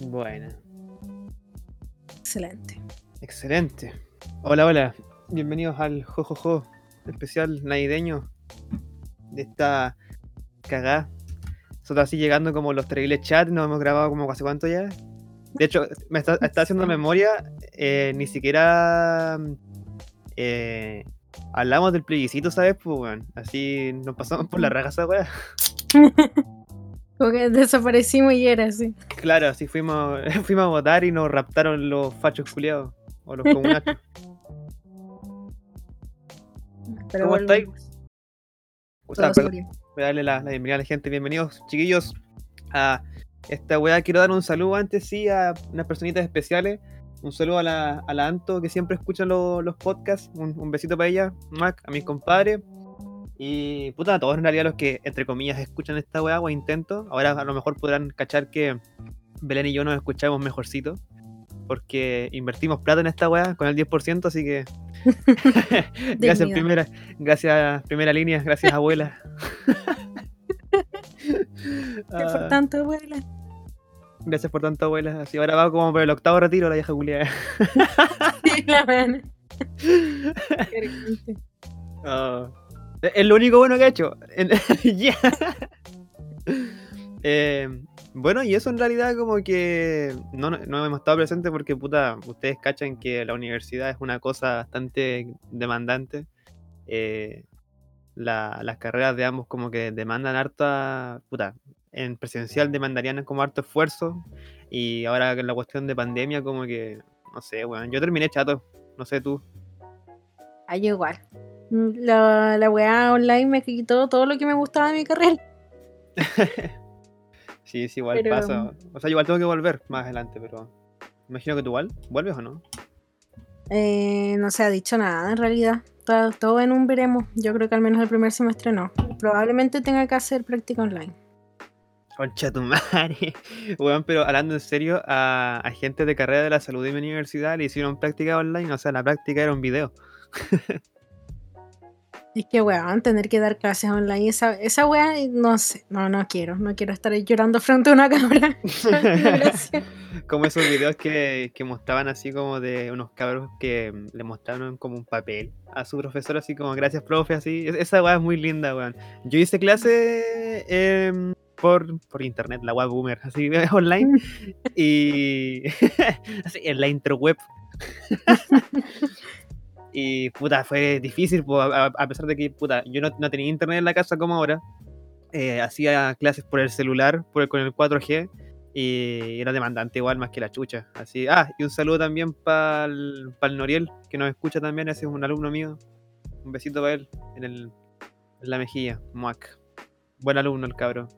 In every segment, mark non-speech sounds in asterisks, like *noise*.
Bueno, Excelente. excelente. Hola, hola. Bienvenidos al Jojojo especial navideño de esta cagada. Nosotros así llegando como los terribles chats, nos hemos grabado como hace cuánto ya. De hecho, me está, está haciendo memoria, eh, ni siquiera eh, hablamos del plebiscito, ¿sabes? Pues, weón. Así nos pasamos por la raja esa weá. *laughs* Como que desaparecimos y era así. Claro, así fuimos, *laughs* fuimos a votar y nos raptaron los fachos culiados. O los comunachos. Pero ¿Cómo estáis? O sea, perdón, voy a darle la, la bienvenida a la gente. Bienvenidos, chiquillos, a esta weá. Quiero dar un saludo antes, sí, a unas personitas especiales. Un saludo a la, a la Anto, que siempre escucha lo- los podcasts. Un, un besito para ella, Mac, a mis compadres. Y puta, a todos en realidad los que, entre comillas, escuchan esta weá o intento. Ahora a lo mejor podrán cachar que Belén y yo nos escuchamos mejorcito. Porque invertimos plata en esta weá con el 10%, así que. *laughs* gracias, primera, gracias, primera línea, gracias, abuela. *laughs* Ah, por tanto, abuela. gracias por tanto, abuela. Así ahora va como por el octavo retiro la vieja culiada. *laughs* Sí, la buena. Cargante. Ah, es lo único bueno que ha hecho. *laughs* Ya. Eh, bueno, y eso en realidad como que no, no- hemos estado presentes porque, puta, ustedes cachan que la universidad es una cosa bastante demandante. Eh, la- las carreras de ambos como que demandan harta, puta, en presencial demandarían como harto esfuerzo y ahora con la cuestión de pandemia como que, no sé, bueno, yo terminé chato, no sé tú. Ah, yo igual. Mm, La, la weá online me quitó todo lo que me gustaba de mi carrera. *laughs* Sí, sí, igual Pero- pasa. O sea, igual tengo que volver más adelante, pero imagino que tú igual, ¿vuelves o no? Eh, no se ha dicho nada en realidad. Todo, todo en un veremos. Yo creo que al menos el primer semestre no. Probablemente tenga que hacer práctica online. Concha tu *laughs* madre. Weón, pero hablando en serio, a, a gente de carrera de la salud de mi universidad le hicieron práctica online, o sea, la práctica era un video. *laughs* Es que weón, tener que dar clases online, esa, esa weá, no sé, no, no quiero, no quiero estar ahí llorando frente a una *laughs* cámara. *laughs* Como esos videos que, que mostraban así como de unos cabros que mm, le mostraron como un papel a su profesor, así como gracias profe, así. Es- Esa weá es muy linda, weón. Yo hice clase em, por, por internet, la web boomer, así *laughs* online. y así, en la interweb. Y puta, fue difícil, po, a, a- pesar de que puta, yo no, no tenía internet en la casa como ahora. eh, hacía clases por el celular, por el- con el 4G, y era demandante igual más que la chucha. Así, ah, y un saludo también para el Noriel, que nos escucha también, ese es un alumno mío. Un besito para él en, el, en la mejilla, muac. Buen alumno el cabro.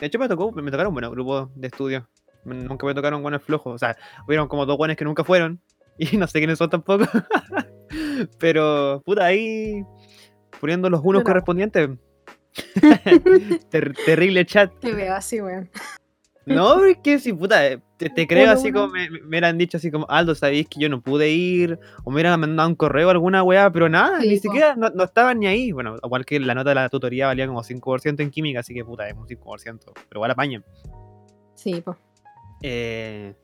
De hecho me tocó, me tocaron buenos grupos de estudio. Nunca me tocaron buenos flojos. O sea, hubieron como dos buenos que nunca fueron. *laughs* Y no sé quiénes son tampoco. *laughs* Pero, puta, ahí poniendo los unos Pero- correspondientes. *laughs* Ter- terrible chat. Te veo así, weón. No, es que si puta, eh, te, te creo así como me, me- hubieran dicho así como, Aldo, sabéis que yo no pude ir, o me hubieran mandado un correo alguna weá, pero nada, Sí, ni po. siquiera, no, no estaban ni ahí. Bueno, igual que la nota de la tutoría valía como 5% en química, así que puta, es un 5%, pero igual apañan. Sí, pues. Eh,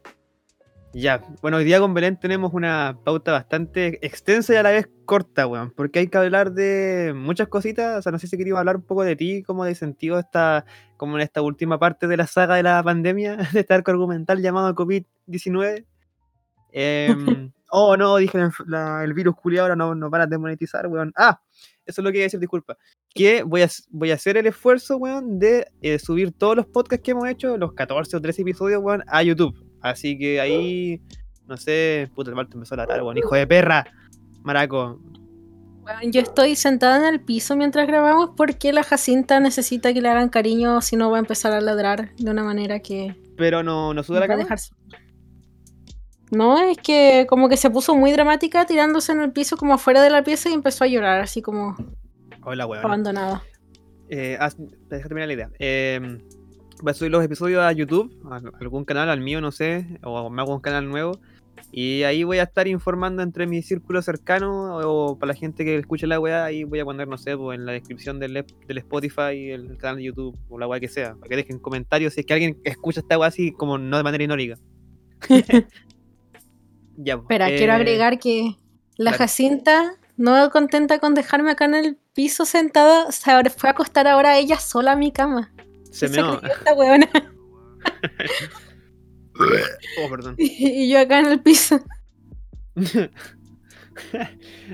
ya, bueno, hoy día con Belén tenemos una pauta bastante extensa y a la vez corta, weón, porque hay que hablar de muchas cositas, o sea, no sé si queríamos hablar un poco de ti, como de sentido esta, como en esta última parte de la saga de la pandemia, *laughs* de este arco argumental llamado COVID-19. Em, *laughs* oh, no, dije la la- el virus culiado ahora no nos van a desmonetizar, weón. Ah, eso es lo que iba a decir, disculpa. Que voy a, voy a hacer el esfuerzo, weón, de eh, subir todos los podcasts que hemos hecho, los 14 o 13 episodios, weón, a YouTube. Así que ahí, no sé, puta, el Marto empezó a latar, weón, hijo de perra, maraco. Weón, yo estoy sentada en el piso mientras grabamos porque la Jacinta necesita que le hagan cariño, si no va a empezar a ladrar de una manera que Pero no, no sube nos la cama. No, es que como que se puso muy dramática tirándose en el piso como afuera de la pieza y empezó a llorar así como Hola, weón. abandonada. Eh, haz- deja terminar la idea. Eh, a subir los episodios a YouTube, a algún canal, al mío, no sé, o me hago un canal nuevo. Y ahí voy a estar informando entre mi círculo cercano o para la gente que escuche la weá. Ahí voy a poner, no sé, pues, en la descripción del, del Spotify, el, el canal de YouTube o la weá que sea. Para que dejen comentarios si es que alguien escucha esta weá así como no de manera inórica. *laughs* Ya, pues, Espera, quiero eh, agregar que la claro. Jacinta, no contenta con dejarme acá en el piso sentada, se fue a acostar ahora ella sola a mi cama. Se ¿Qué meó. creyó esta weona? *laughs* Oh, perdón. y yo acá en el piso. *laughs*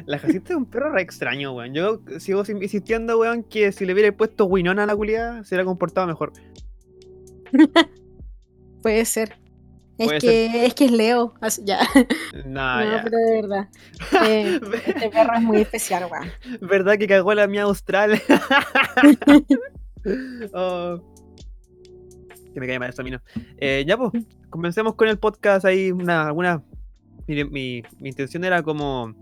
La Jacinta es un perro re extraño, weón. Yo sigo insistiendo, weón, que si le hubiera puesto Winona a la culiada, se hubiera comportado mejor. *laughs* Puede ser. Es Puede que, es que es Leo. así- ya. Nah, no, ya. pero de verdad. Eh, este perro es muy especial, weón. ¿Verdad que cagó la mía austral? *laughs* Oh. Que me cae mal eso a mí no. Eh, ya pues, comencemos con el podcast ahí. Una, mi, intención era como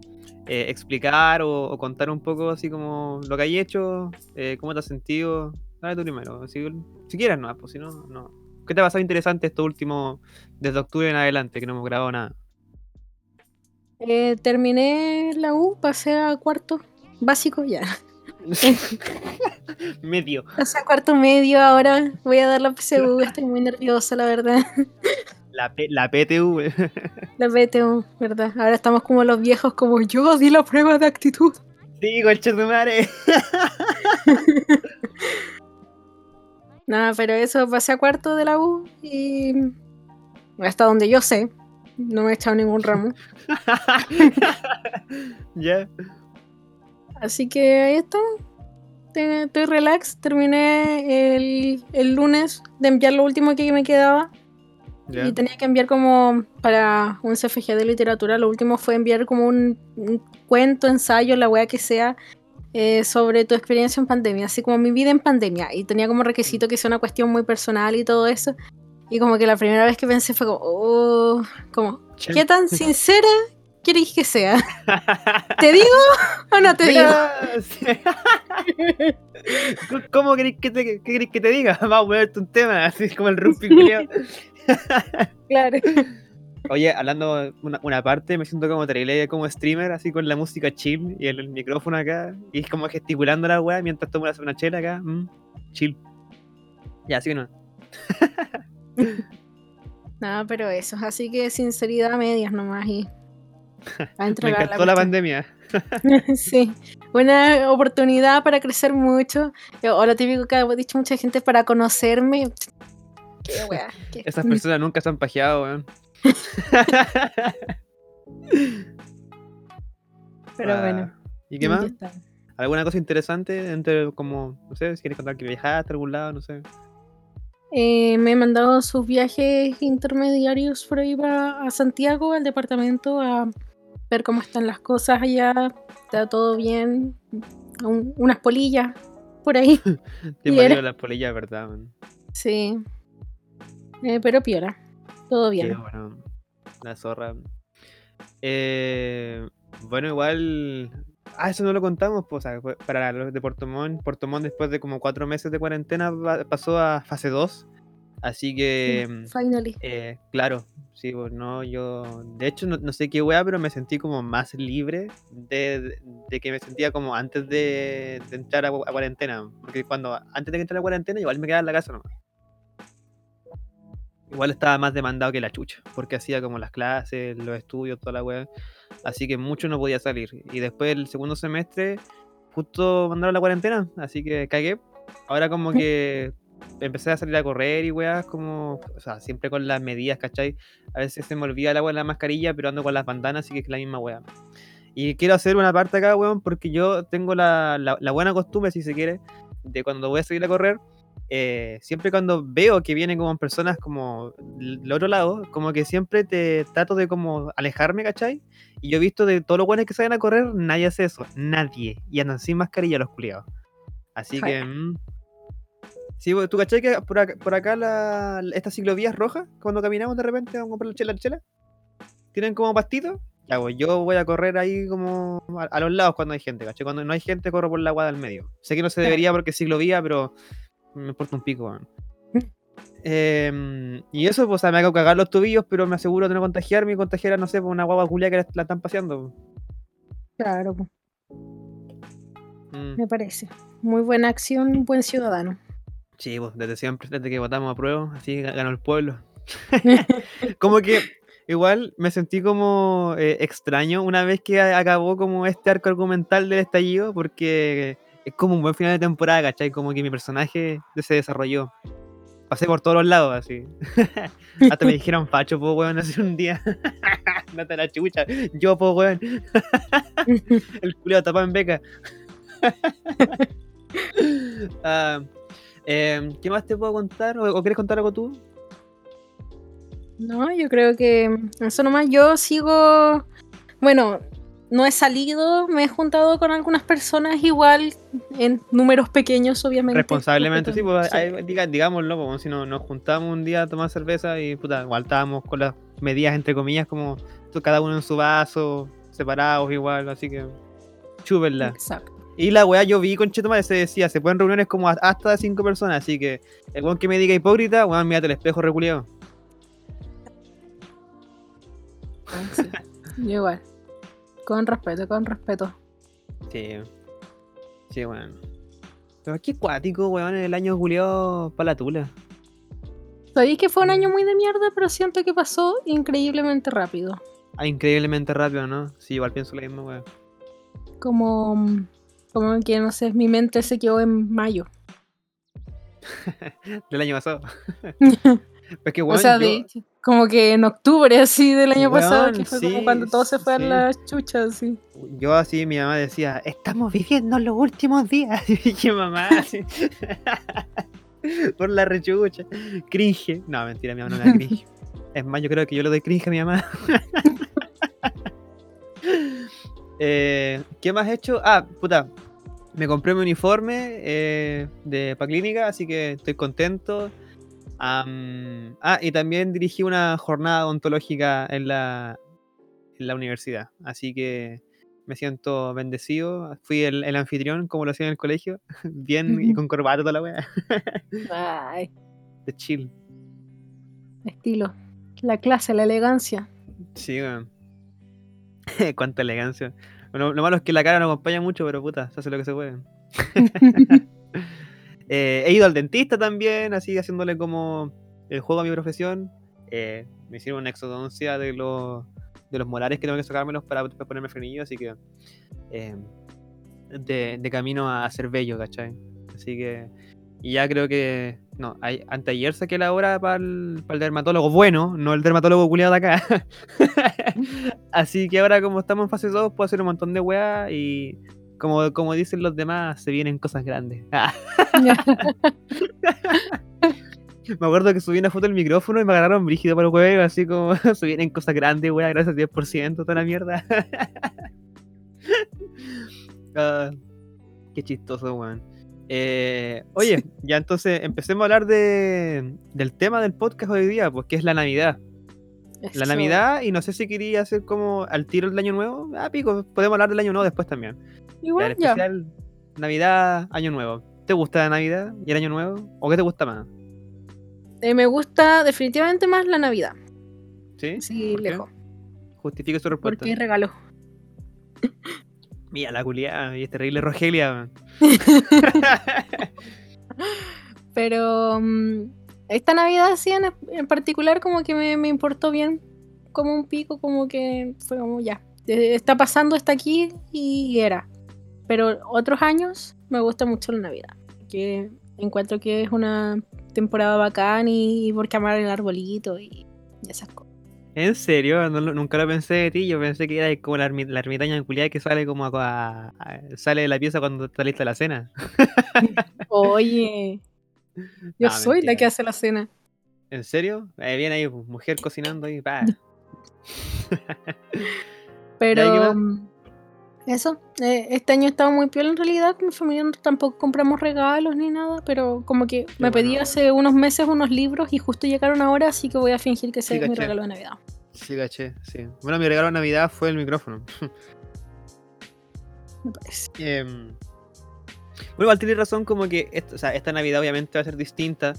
eh, explicar o, o contar un poco así como lo que hay hecho, eh, cómo te has sentido. Dale tú primero, si, si quieres, no, pues si no, no. ¿Qué te ha pasado interesante esto último, desde octubre en adelante, que no hemos grabado nada? Eh, terminé la U, pasé a cuarto básico ya. *laughs* Medio. Pasé a cuarto medio ahora. Voy a dar la PSU. Estoy muy nerviosa, la verdad. La, P- la PTU. *laughs* La PTU, ¿verdad? Ahora estamos como los viejos, como yo di la prueba de actitud. Sí, concha tu madre. *laughs* Nada, pero eso, pasé a cuarto de la U y hasta donde yo sé, no me he echado ningún ramo. ya. Así que ahí está. Estoy relax. Terminé el, el lunes de enviar lo último que me quedaba. Y tenía que enviar como para un CFG de literatura. Lo último fue enviar como un, un cuento, ensayo, la wea que sea, eh, sobre tu experiencia en pandemia. Así como mi vida en pandemia. Y tenía como requisito que sea una cuestión muy personal y todo eso. Y como que la primera vez que pensé fue como, oh, como. ¿qué tan *laughs* sincera queréis que sea? *laughs* ¿Te digo o no te digo? *laughs* ¿Cómo querés que te, qué querés que te diga? *laughs* Vamos a ponerte un tema, así como el rugby. Claro. Oye, hablando una, una parte, me siento como terrible como streamer, así con la música chill y el, el micrófono acá, y es como gesticulando la weá mientras tomo una, una chela acá. mm, chill. Ya, así que no. Nada, pero eso. Así que sinceridad a medias nomás y a Me encantó la pandemia. *laughs* Sí, una oportunidad para crecer mucho. O lo típico que ha dicho mucha gente para conocerme. Qué *laughs* wea. qué- Esas personas nunca se han pajeado, weón. *laughs* Pero Ah, bueno. ¿Y qué más? ¿Alguna cosa interesante? Entre como, no sé, si quieres contar que viajaste a algún lado, no sé. Eh, me he mandado sus viajes intermediarios por ahí para a Santiago, al departamento, a ver cómo están las cosas allá. Está todo bien. Un- unas polillas por ahí. *laughs* *laughs* Te las polillas, ¿verdad? man? Sí. Eh, pero piola. Todo bien. bueno. La zorra. Eh, bueno, igual. Ah, eso no lo contamos, pues, o sea, fue para los de. Puerto Montt, después de como cuatro meses de cuarentena, pa- pasó a fase 2. Así que, mm, Finally. eh, claro, sí, pues no, yo. De hecho, no, no sé qué wea, pero me sentí como más libre de, de- de que me sentía como antes de, de entrar a, a cuarentena. Porque cuando antes de que entrara a cuarentena, igual me quedaba en la casa nomás. Igual estaba más demandado que la chucha, porque hacía como las clases, los estudios, toda la wea. Así que mucho no podía salir. Y después el segundo semestre, justo mandaron la cuarentena, así que cagué. Ahora como *laughs* que empecé a salir a correr y weas, como, o sea, siempre con las medidas, ¿cachai? A veces se me olvida el agua en la mascarilla, pero ando con las bandanas, así que es la misma wea. Y quiero hacer una parte acá, weón, porque yo tengo la, la- la buena costumbre, si se quiere, de cuando voy a salir a correr, eh, siempre cuando veo que vienen como personas como del otro lado, como que siempre te trato de como alejarme, ¿cachai? Y yo he visto de todos los buenos que salen a correr, nadie hace eso, nadie. Y andan sin mascarilla los culiados. Así que... mm, Sí, pues, ¿tú cachai que por acá, por acá la, estas ciclovías rojas, cuando caminamos de repente vamos a comprar la chela, la chela, tienen como pastitos? Ya, pues yo voy a correr ahí como a, a los lados cuando hay gente, ¿cachai? Cuando no hay gente corro por la agua del medio. Sé que no se Claro. debería porque es ciclovía, pero me importa un pico. Em, y eso, pues, o sea, me hago cagar los tobillos, pero me aseguro de no contagiarme y contagiar a, no sé, por una guagua culia que la, la están paseando. Claro, po, Mm. me parece. Muy buena acción, buen ciudadano. Sí, pues desde siempre, desde que votamos a prueba, así ga- ganó el pueblo. *laughs* como que igual me sentí como eh, extraño una vez que acabó como este arco argumental del estallido, porque es como un buen final de temporada, ¿cachai? Como que mi personaje se desarrolló. Pasé por todos los lados, así. *laughs* Hasta me dijeron, Pacho, po, weón, hace un día. *laughs* no te la chucha. Yo, po, weón. El culiao tapado en beca. Ah, em, ¿Qué más te puedo contar? ¿O, o quieres contar algo tú? No, yo creo que eso nomás. Yo sigo. Bueno, no he salido, me he juntado con algunas personas igual, en números pequeños, obviamente. Responsablemente, sí, pues, Sí. ahí, diga- digámoslo, pues, si no, nos juntamos un día a tomar cerveza y puta, igual estábamos con las medidas entre comillas, como cada uno en su vaso, separados igual, así que chúpenla. Exacto. Y la weá yo vi con Chetumare se decía, se pueden reuniones como hasta de cinco personas, así que el weón que me diga hipócrita, weón, mírate el espejo reculeado. Sí. Yo igual. Con respeto, con respeto. Sí. Sí, weón. Pero qué cuático, weón, el año culiado para la tula. Sabéis que fue un año muy de mierda, pero siento que pasó increíblemente rápido. Ah, increíblemente rápido, ¿no? Sí, igual pienso lo mismo, weón. Como, como que, no sé, mi mente se quedó en mayo. *laughs* Del año pasado. *laughs* es que, o weón, sea, yo- de como que en octubre así del año pasado, que fue sí, como cuando todo se fue sí. a las chuchas, así. Yo así, mi mamá decía, estamos viviendo los últimos días. *laughs* Y dije, mamá, así. por la rechucha. Cringe. No, mentira, mi mamá no me da cringe. Es más, yo creo que yo le doy cringe a mi mamá. Eh, ¿Qué más he hecho? Ah, puta. Me compré mi uniforme eh, de pa' clínica, así que estoy contento. Ah, y también dirigí una jornada odontológica en la, en la universidad. Así que me siento bendecido. Fui el, el anfitrión, como lo hacía en el colegio. *laughs* Bien y con corbata toda la wea. Ay, De chill. estilo. La clase, la elegancia. Sí, weón. *laughs* Cuánta elegancia. Bueno, lo malo es que la cara no acompaña mucho, pero puta, se hace lo que se puede. *laughs* *laughs* Eh, he ido al dentista también, así haciéndole como el juego a mi profesión. Eh, me hicieron una exodoncia de los, de los molares que tengo que sacármelos para, para ponerme frenillo, así que eh, de, de camino a ser bello, ¿cachai? Así que, y ya creo que, no, hay, anteayer saqué la hora para el, dermatólogo bueno, no el dermatólogo culiado de acá. *laughs* así que ahora como estamos en fase 2, puedo hacer un montón de weas y como, como dicen los demás, se vienen cosas grandes. *laughs* Me acuerdo que subí una foto del micrófono y me agarraron brígido para el juego, así como *laughs* se vienen cosas grandes, wea, gracias 10%, toda la mierda. Ah, qué chistoso, weón. Eh, oye, ya entonces empecemos a hablar de, del tema del podcast hoy día, pues que es la Navidad. La. Navidad, y no sé si quería hacer como al tiro el año nuevo. Ah, pico, podemos hablar del año nuevo después también. Igual, ya. especial Navidad, Año Nuevo. ¿Te gusta la Navidad y el Año Nuevo? ¿O qué te gusta más? Eh, me gusta definitivamente más la Navidad. ¿Sí? Sí, lejos. Justifique su respuesta. Porque hay regalos. Mira la culiada y es terrible Rogelia. *laughs* Pero mm, esta Navidad sí en, en particular como que me, me importó bien. Como un pico, como que fue como ya. Está pasando, está aquí y era. Pero otros años me gusta mucho la Navidad. Que encuentro que es una temporada bacán y, y porque amar el arbolito y, y esas cosas. ¿En serio? No nunca lo pensé de ti. Yo pensé que era como la, la ermitaña culiada que sale como a, sale de la pieza cuando está lista la cena. *laughs* Oye, yo soy la que hace la cena. ¿En serio? Eh, viene ahí, pues, mujer cocinando ahí. pa. *laughs* Pero ¿Y eso, eh, este año estaba muy piola en realidad, con mi familia tampoco compramos regalos ni nada, pero como que me pedí hace unos meses unos libros y justo llegaron ahora, así que voy a fingir que ese Sí, es mi regalo de Navidad. Sí, caché, sí. Bueno, mi regalo de Navidad fue el micrófono. *laughs* Me parece. Em, bueno, igual tienes razón, como que esto- o sea, esta Navidad obviamente va a ser distinta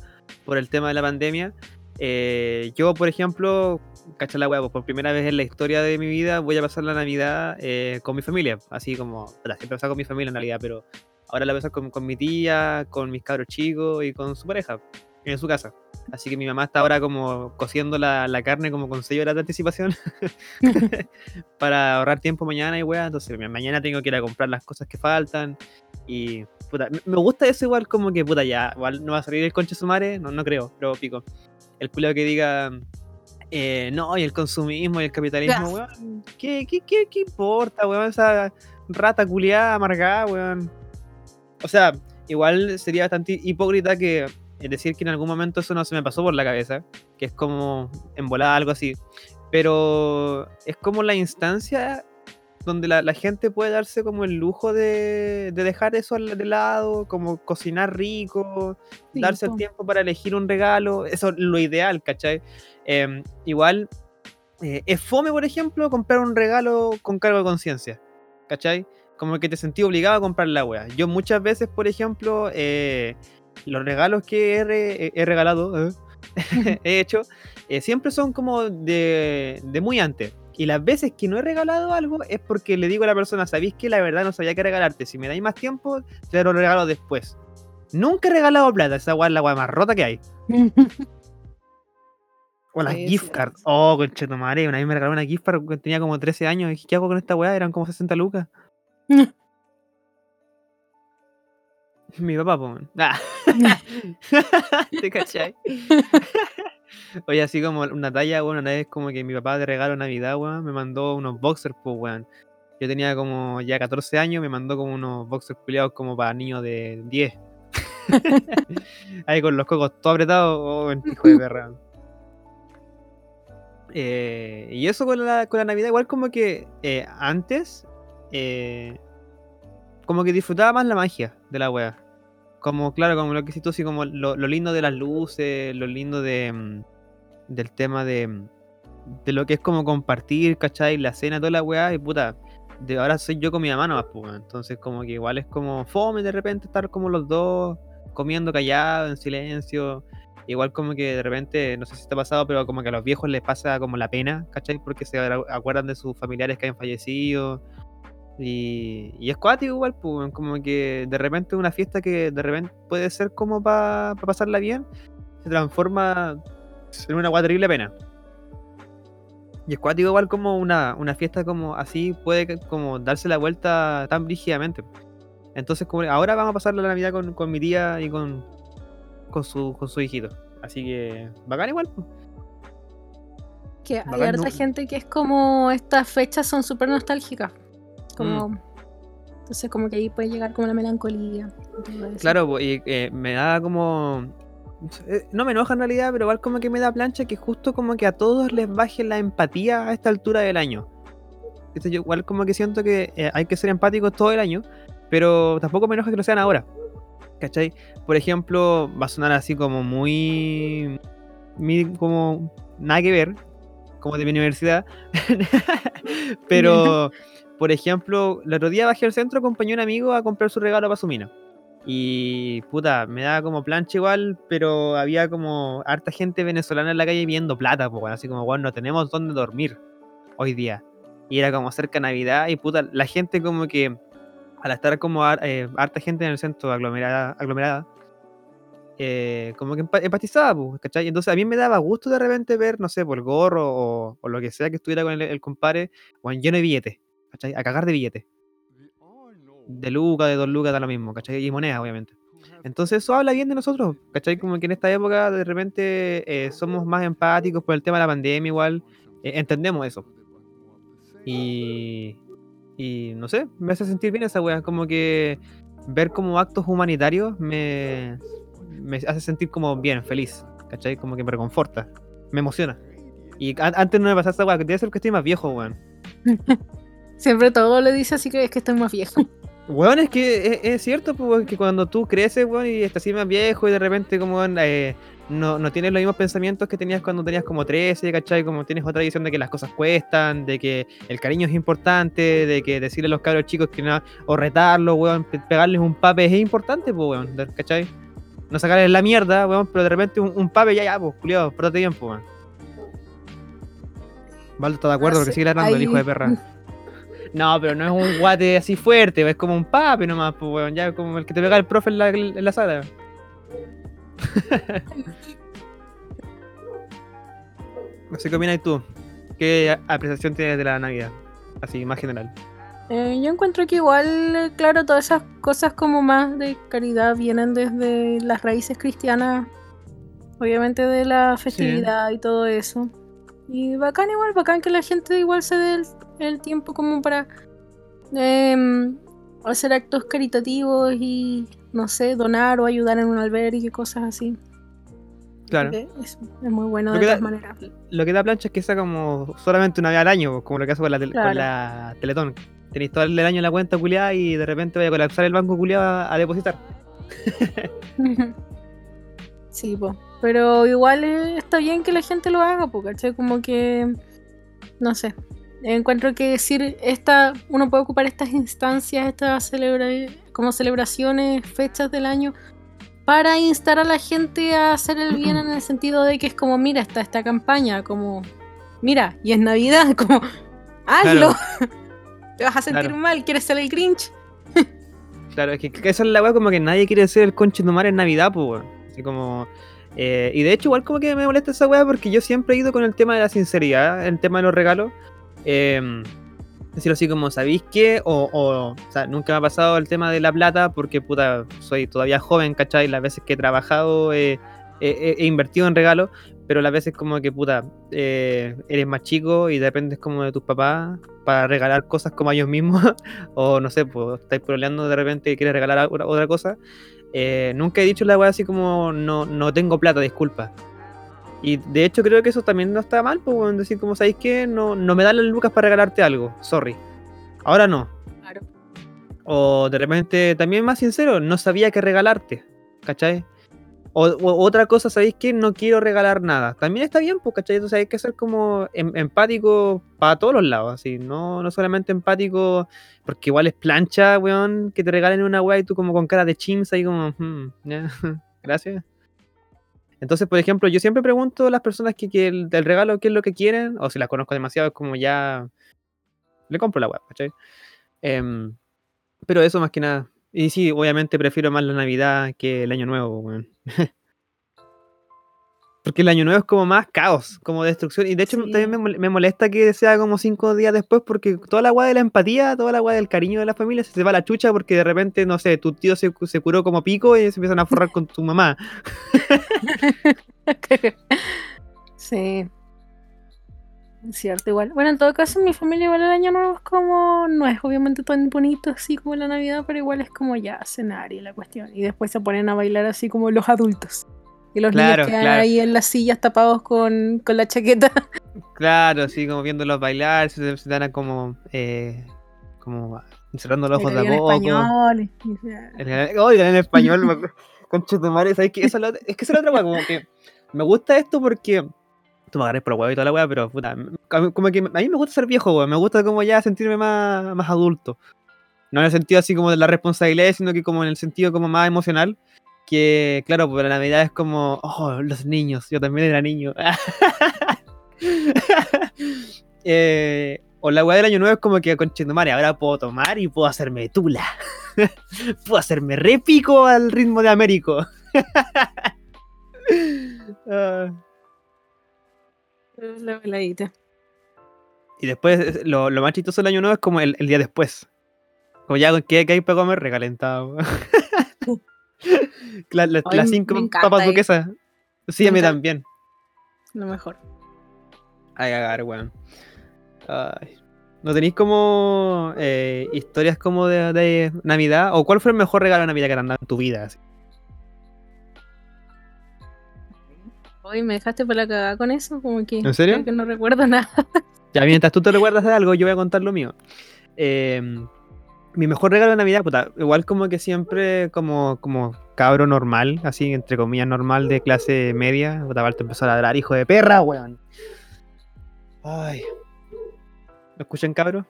por el tema de la pandemia. Eh, yo, por ejemplo, cacha la hueá, pues, por primera vez en la historia de mi vida voy a pasar la Navidad eh, con mi familia. Así como, puta, siempre he pasado con mi familia en Navidad, pero ahora la voy a pasar con, con mi tía, con mis cabros chicos y con su pareja, en su casa. Así que mi mamá está ahora como cociendo la, la carne como con 6 horas de anticipación *laughs* *laughs* para ahorrar tiempo mañana y weá. Entonces mañana tengo que ir a comprar las cosas que faltan. Y puta, me gusta eso igual como que puta ya, igual no va a salir el conche sumare, no, no creo, pero pico. El culo que diga, eh, no, y el consumismo y el capitalismo, weón. ¿Qué, qué, qué, qué importa, weón? Esa rata culiada, amargada, weón. O sea, igual sería bastante hipócrita que es decir que en algún momento eso no se me pasó por la cabeza, que es como embolar algo así. Pero es como la instancia donde la, gente puede darse como el lujo de, dejar eso de lado, como cocinar rico, darse el tiempo para elegir un regalo, eso es lo ideal, ¿cachai? Em, igual, eh, es fome, por ejemplo, comprar un regalo con cargo de conciencia, ¿cachai? Como que te sentí obligado a comprar la wea. Yo muchas veces, por ejemplo, eh, los regalos que he, regalado, ¿eh? *laughs* he hecho, eh, siempre son como de, muy antes. Y las veces que no he regalado algo es porque le digo a la persona, sabéis que la verdad no sabía qué regalarte. Si me dais más tiempo, te lo regalo después. Nunca he regalado plata, esa guay es la guay más rota que hay. *laughs* o las gift cards. Oh, conchetomare, una vez me regaló una gift card que tenía como 13 años. Y ¿qué hago con esta weá? Eran como 60 lucas. *laughs* Mi papá, pues. *laughs* ¿Te cachai? Oye, así como una talla, bueno, una vez como que mi papá de regalo Navidad, weón, me mandó unos boxers, pues, weón. Yo tenía como ya 14 años, me mandó como unos boxers culiados como para niños de 10. *laughs* Ahí con los cocos todo apretados, oh, hijo de perra. Eh, y eso con la, con la Navidad, igual como que eh, antes, eh, como que disfrutaba más la magia de la wea. Como, claro, como lo que hiciste tú, así como lo, lindo de las luces, lo lindo de mm, del tema de, de lo que es como compartir, ¿cachai? La cena, toda la weá, y puta, de ahora soy yo con mi mamá nomás, pues, entonces como que igual es como fome de repente estar como los dos comiendo callado, en silencio, igual como que de repente, no sé si te ha pasado, pero como que a los viejos les pasa como la pena, ¿cachai? Porque se acuerdan de sus familiares que han fallecido, y, es cuático igual, pues, como que de repente una fiesta que de repente puede ser como para pasarla bien, se transforma en una agua terrible pena. Y es cuático igual como una, una fiesta como así puede como darse la vuelta tan brígidamente. Entonces como ahora vamos a pasar la Navidad con, mi tía y con, con, su, con su hijito. Así que bacán igual. Que hay harta gente que es como estas fechas son súper nostálgicas. Como, mm. Entonces como que ahí puede llegar como la melancolía. Claro, y eh, me da como... Eh, no me enoja en realidad, pero igual como que me da plancha que justo como que a todos les baje la empatía a esta altura del año. Entonces yo igual como que siento que eh, hay que ser empáticos todo el año, pero tampoco me enoja que lo sean ahora. ¿Cachai? Por ejemplo, va a sonar así como muy... como nada que ver, como de mi universidad. *laughs* pero *laughs* por ejemplo, el otro día bajé al centro, acompañé a un amigo a comprar su regalo para su mina. Y puta, me daba como plancha igual, pero había como harta gente venezolana en la calle viendo plata, así como, bueno, no tenemos dónde dormir hoy día. Y era como cerca Navidad y puta, la gente como que, al estar como eh, harta gente en el centro aglomerada, aglomerada eh, como que empatizaba, pues, ¿cachai? Entonces a mí me daba gusto de repente ver, no sé, por el gorro o, lo que sea que estuviera con el, compadre, bueno, lleno de billetes. ¿cachai? A cagar de billetes. De lucas, de dos lucas, da lo mismo, ¿cachai? Y monedas, obviamente. Entonces eso habla bien de nosotros, ¿cachai? Como que en esta época de repente eh, somos más empáticos por el tema de la pandemia igual, eh, entendemos eso. Y, y no sé, me hace sentir bien esa wea, como que ver como actos humanitarios me, me hace sentir como bien, feliz, ¿cachai? Como que me reconforta, me emociona. Y antes no me pasaba esa wea, que debe ser que estoy más viejo, weón. *laughs* Siempre todo le dice así que es que estoy más viejo. Bueno, es que es, cierto, pues, que cuando tú creces, bueno, y estás así más viejo y de repente como eh, no, no, tienes los mismos pensamientos que tenías cuando tenías como 13, ¿cachai? Como tienes otra visión de que las cosas cuestan, de que el cariño es importante, de que decirle a los cabros chicos que no, o retarlos, weón, pegarles un pape es importante, pues, weón, ¿cachai? No sacarles la mierda, weón, pero de repente un, pape ya, ya, pues, culiado, portate bien, pues, weón. Valdo está de acuerdo porque sigue hablando el hijo de perra. *laughs* No, pero no es un guate así fuerte, es como un papi nomás, pues, weón, ya como el que te pega el profe en la, en la sala. *laughs* No sé qué opinas tú. ¿Qué apreciación tienes de la Navidad? Así, más general. Eh, yo encuentro que igual, eh, claro, todas esas cosas como más de caridad vienen desde las raíces cristianas, obviamente de la festividad y todo eso. Y bacán igual, bacán que la gente igual se dé el, el tiempo como para em, hacer actos caritativos y, no sé, donar o ayudar en un albergue, cosas así. Claro. Es, es muy bueno Lo de todas da- maneras. Lo que da plancha es que sea como solamente una vez al año, como lo que hace con la, tel- con la Teletón. Tenéis todo el año en la cuenta culiada y de repente vaya a colapsar el banco culiado a, a depositar. *laughs* Sí, po. Pero igual eh, está bien que la gente lo haga, porque ¿cachai? Como que, no sé, encuentro que decir, esta, uno puede ocupar estas instancias, estas celebra como celebraciones, fechas del año, para instar a la gente a hacer el bien en el sentido de que es como, mira, está esta campaña, como, mira, y es Navidad, *laughs* como, hazlo. *laughs* Te vas a sentir Claro. mal, quieres ser el Grinch. Claro, es que, que esa es la weá como que nadie quiere ser el conche de mar en Navidad, pues. Así como. eh, y de hecho, igual como que me molesta esa weá porque yo siempre he ido con el tema de la sinceridad, el tema de los regalos. Eh, decirlo así como, ¿sabéis qué? O, o, sea, nunca me ha pasado el tema de la plata porque, puta, soy todavía joven, ¿cachai? Las veces que he trabajado eh, he- he- he invertido en regalos, pero las veces como que, puta, eh, eres más chico y dependes como de tus papás para regalar cosas como a ellos mismos, *laughs* o no sé, pues estáis problemando de repente y quieres regalar otra cosa. Eh, nunca he dicho la weá así como, no, no tengo plata, disculpa. Y de hecho creo que eso también no está mal, pues decir como, ¿sabéis qué? No, no me dan las lucas para regalarte algo, sorry. Ahora no. Claro. O de repente, también más sincero, no sabía qué regalarte, ¿cachai? O, o- otra cosa, ¿sabéis qué? No quiero regalar nada. También está bien, pues, ¿cachai? Entonces hay que ser como em- empático para todos los lados, así. No, no solamente empático, porque igual es plancha, weón, que te regalen una weá y tú como con cara de chimps ahí como, "Hmm, *laughs* gracias. Entonces, por ejemplo, yo siempre pregunto a las personas que, que el, del regalo qué es lo que quieren, o si las conozco demasiado, es como ya le compro la weá, ¿cachai? Em, pero eso más que nada. Y sí, obviamente prefiero más la Navidad que el Año Nuevo, weón. *laughs* Porque el Año Nuevo es como más caos, como destrucción. Y de hecho Sí. también me, mol- me molesta que sea como cinco días después, porque toda la weá de la empatía, toda la weá del cariño de la familia se te va a la chucha porque de repente, no sé, tu tío se, se curó como pico y se empiezan a forrar con tu mamá. *laughs* sí. Cierto, igual. Bueno, en todo caso, en mi familia igual el año nuevo es como, no es obviamente tan bonito así como la Navidad, pero igual es como ya cenar y la cuestión. Y después se ponen a bailar así como los adultos. Y los Claro, niños quedan claro. ahí en las sillas tapados con, con la chaqueta. *laughs* Claro, así como viéndolos bailar, se, se dan como, eh, como cerrando los ojos de a poco. español. y- El- en español. *laughs* Concha tu madre, ¿sabes qué? Esa es, la es que esa es la otra como que me gusta esto porque. Tú me agarré por la weá y toda la weá, pero puta, como que a mí me gusta ser viejo, weón. Me gusta como ya sentirme más, más adulto. No en el sentido así como de la responsabilidad, sino que como en el sentido como más emocional. Que, claro, pues la Navidad es como, oh, los niños, yo también era niño. *laughs* Eh, o la weá del año nuevo es como que con madre ahora puedo tomar y puedo hacerme tula. *laughs* puedo hacerme repico al ritmo de Américo. *laughs* Ah, La veladita. y después, lo, lo más chistoso del año nuevo es como el, el día después. Como ya, ¿qué, qué hay para comer? Recalentado. La- la- Ay, las cinco papas duquesas. Sí, a mí encanta. también. Lo mejor. Ay, agar, weón. Ay. ¿No tenéis como eh, historias como de, de Navidad? ¿O cuál fue el mejor regalo de Navidad que te han dado en tu vida? así? Hoy me dejaste para la cagada con eso, como que. ¿En serio? que no recuerdo *laughs* nada. Ya, mientras tú te recuerdas de algo, yo voy a contar lo mío. Eh, mi mejor regalo de Navidad, puta, igual como que siempre como, como cabro normal, así, entre comillas, normal de clase media. Puta, Balto empezó a ladrar, hijo de perra, weón. Ay. ¿Lo escuchan, cabro?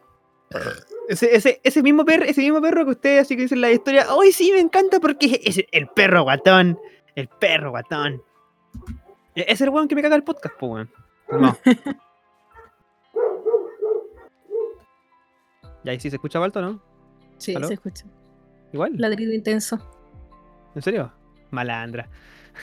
Ese, ese, ese, mismo perro, ese mismo perro que ustedes así que dicen la historia, ¡ay, sí, me encanta! Porque es el perro guatón. El perro guatón. E- Es el weón que me caga el podcast, pues, weón. No. *laughs* ¿Y ahí sí se escucha alto, no? Sí, ¿Aló? se escucha. Igual. Ladrido intenso. ¿En serio? Malandra.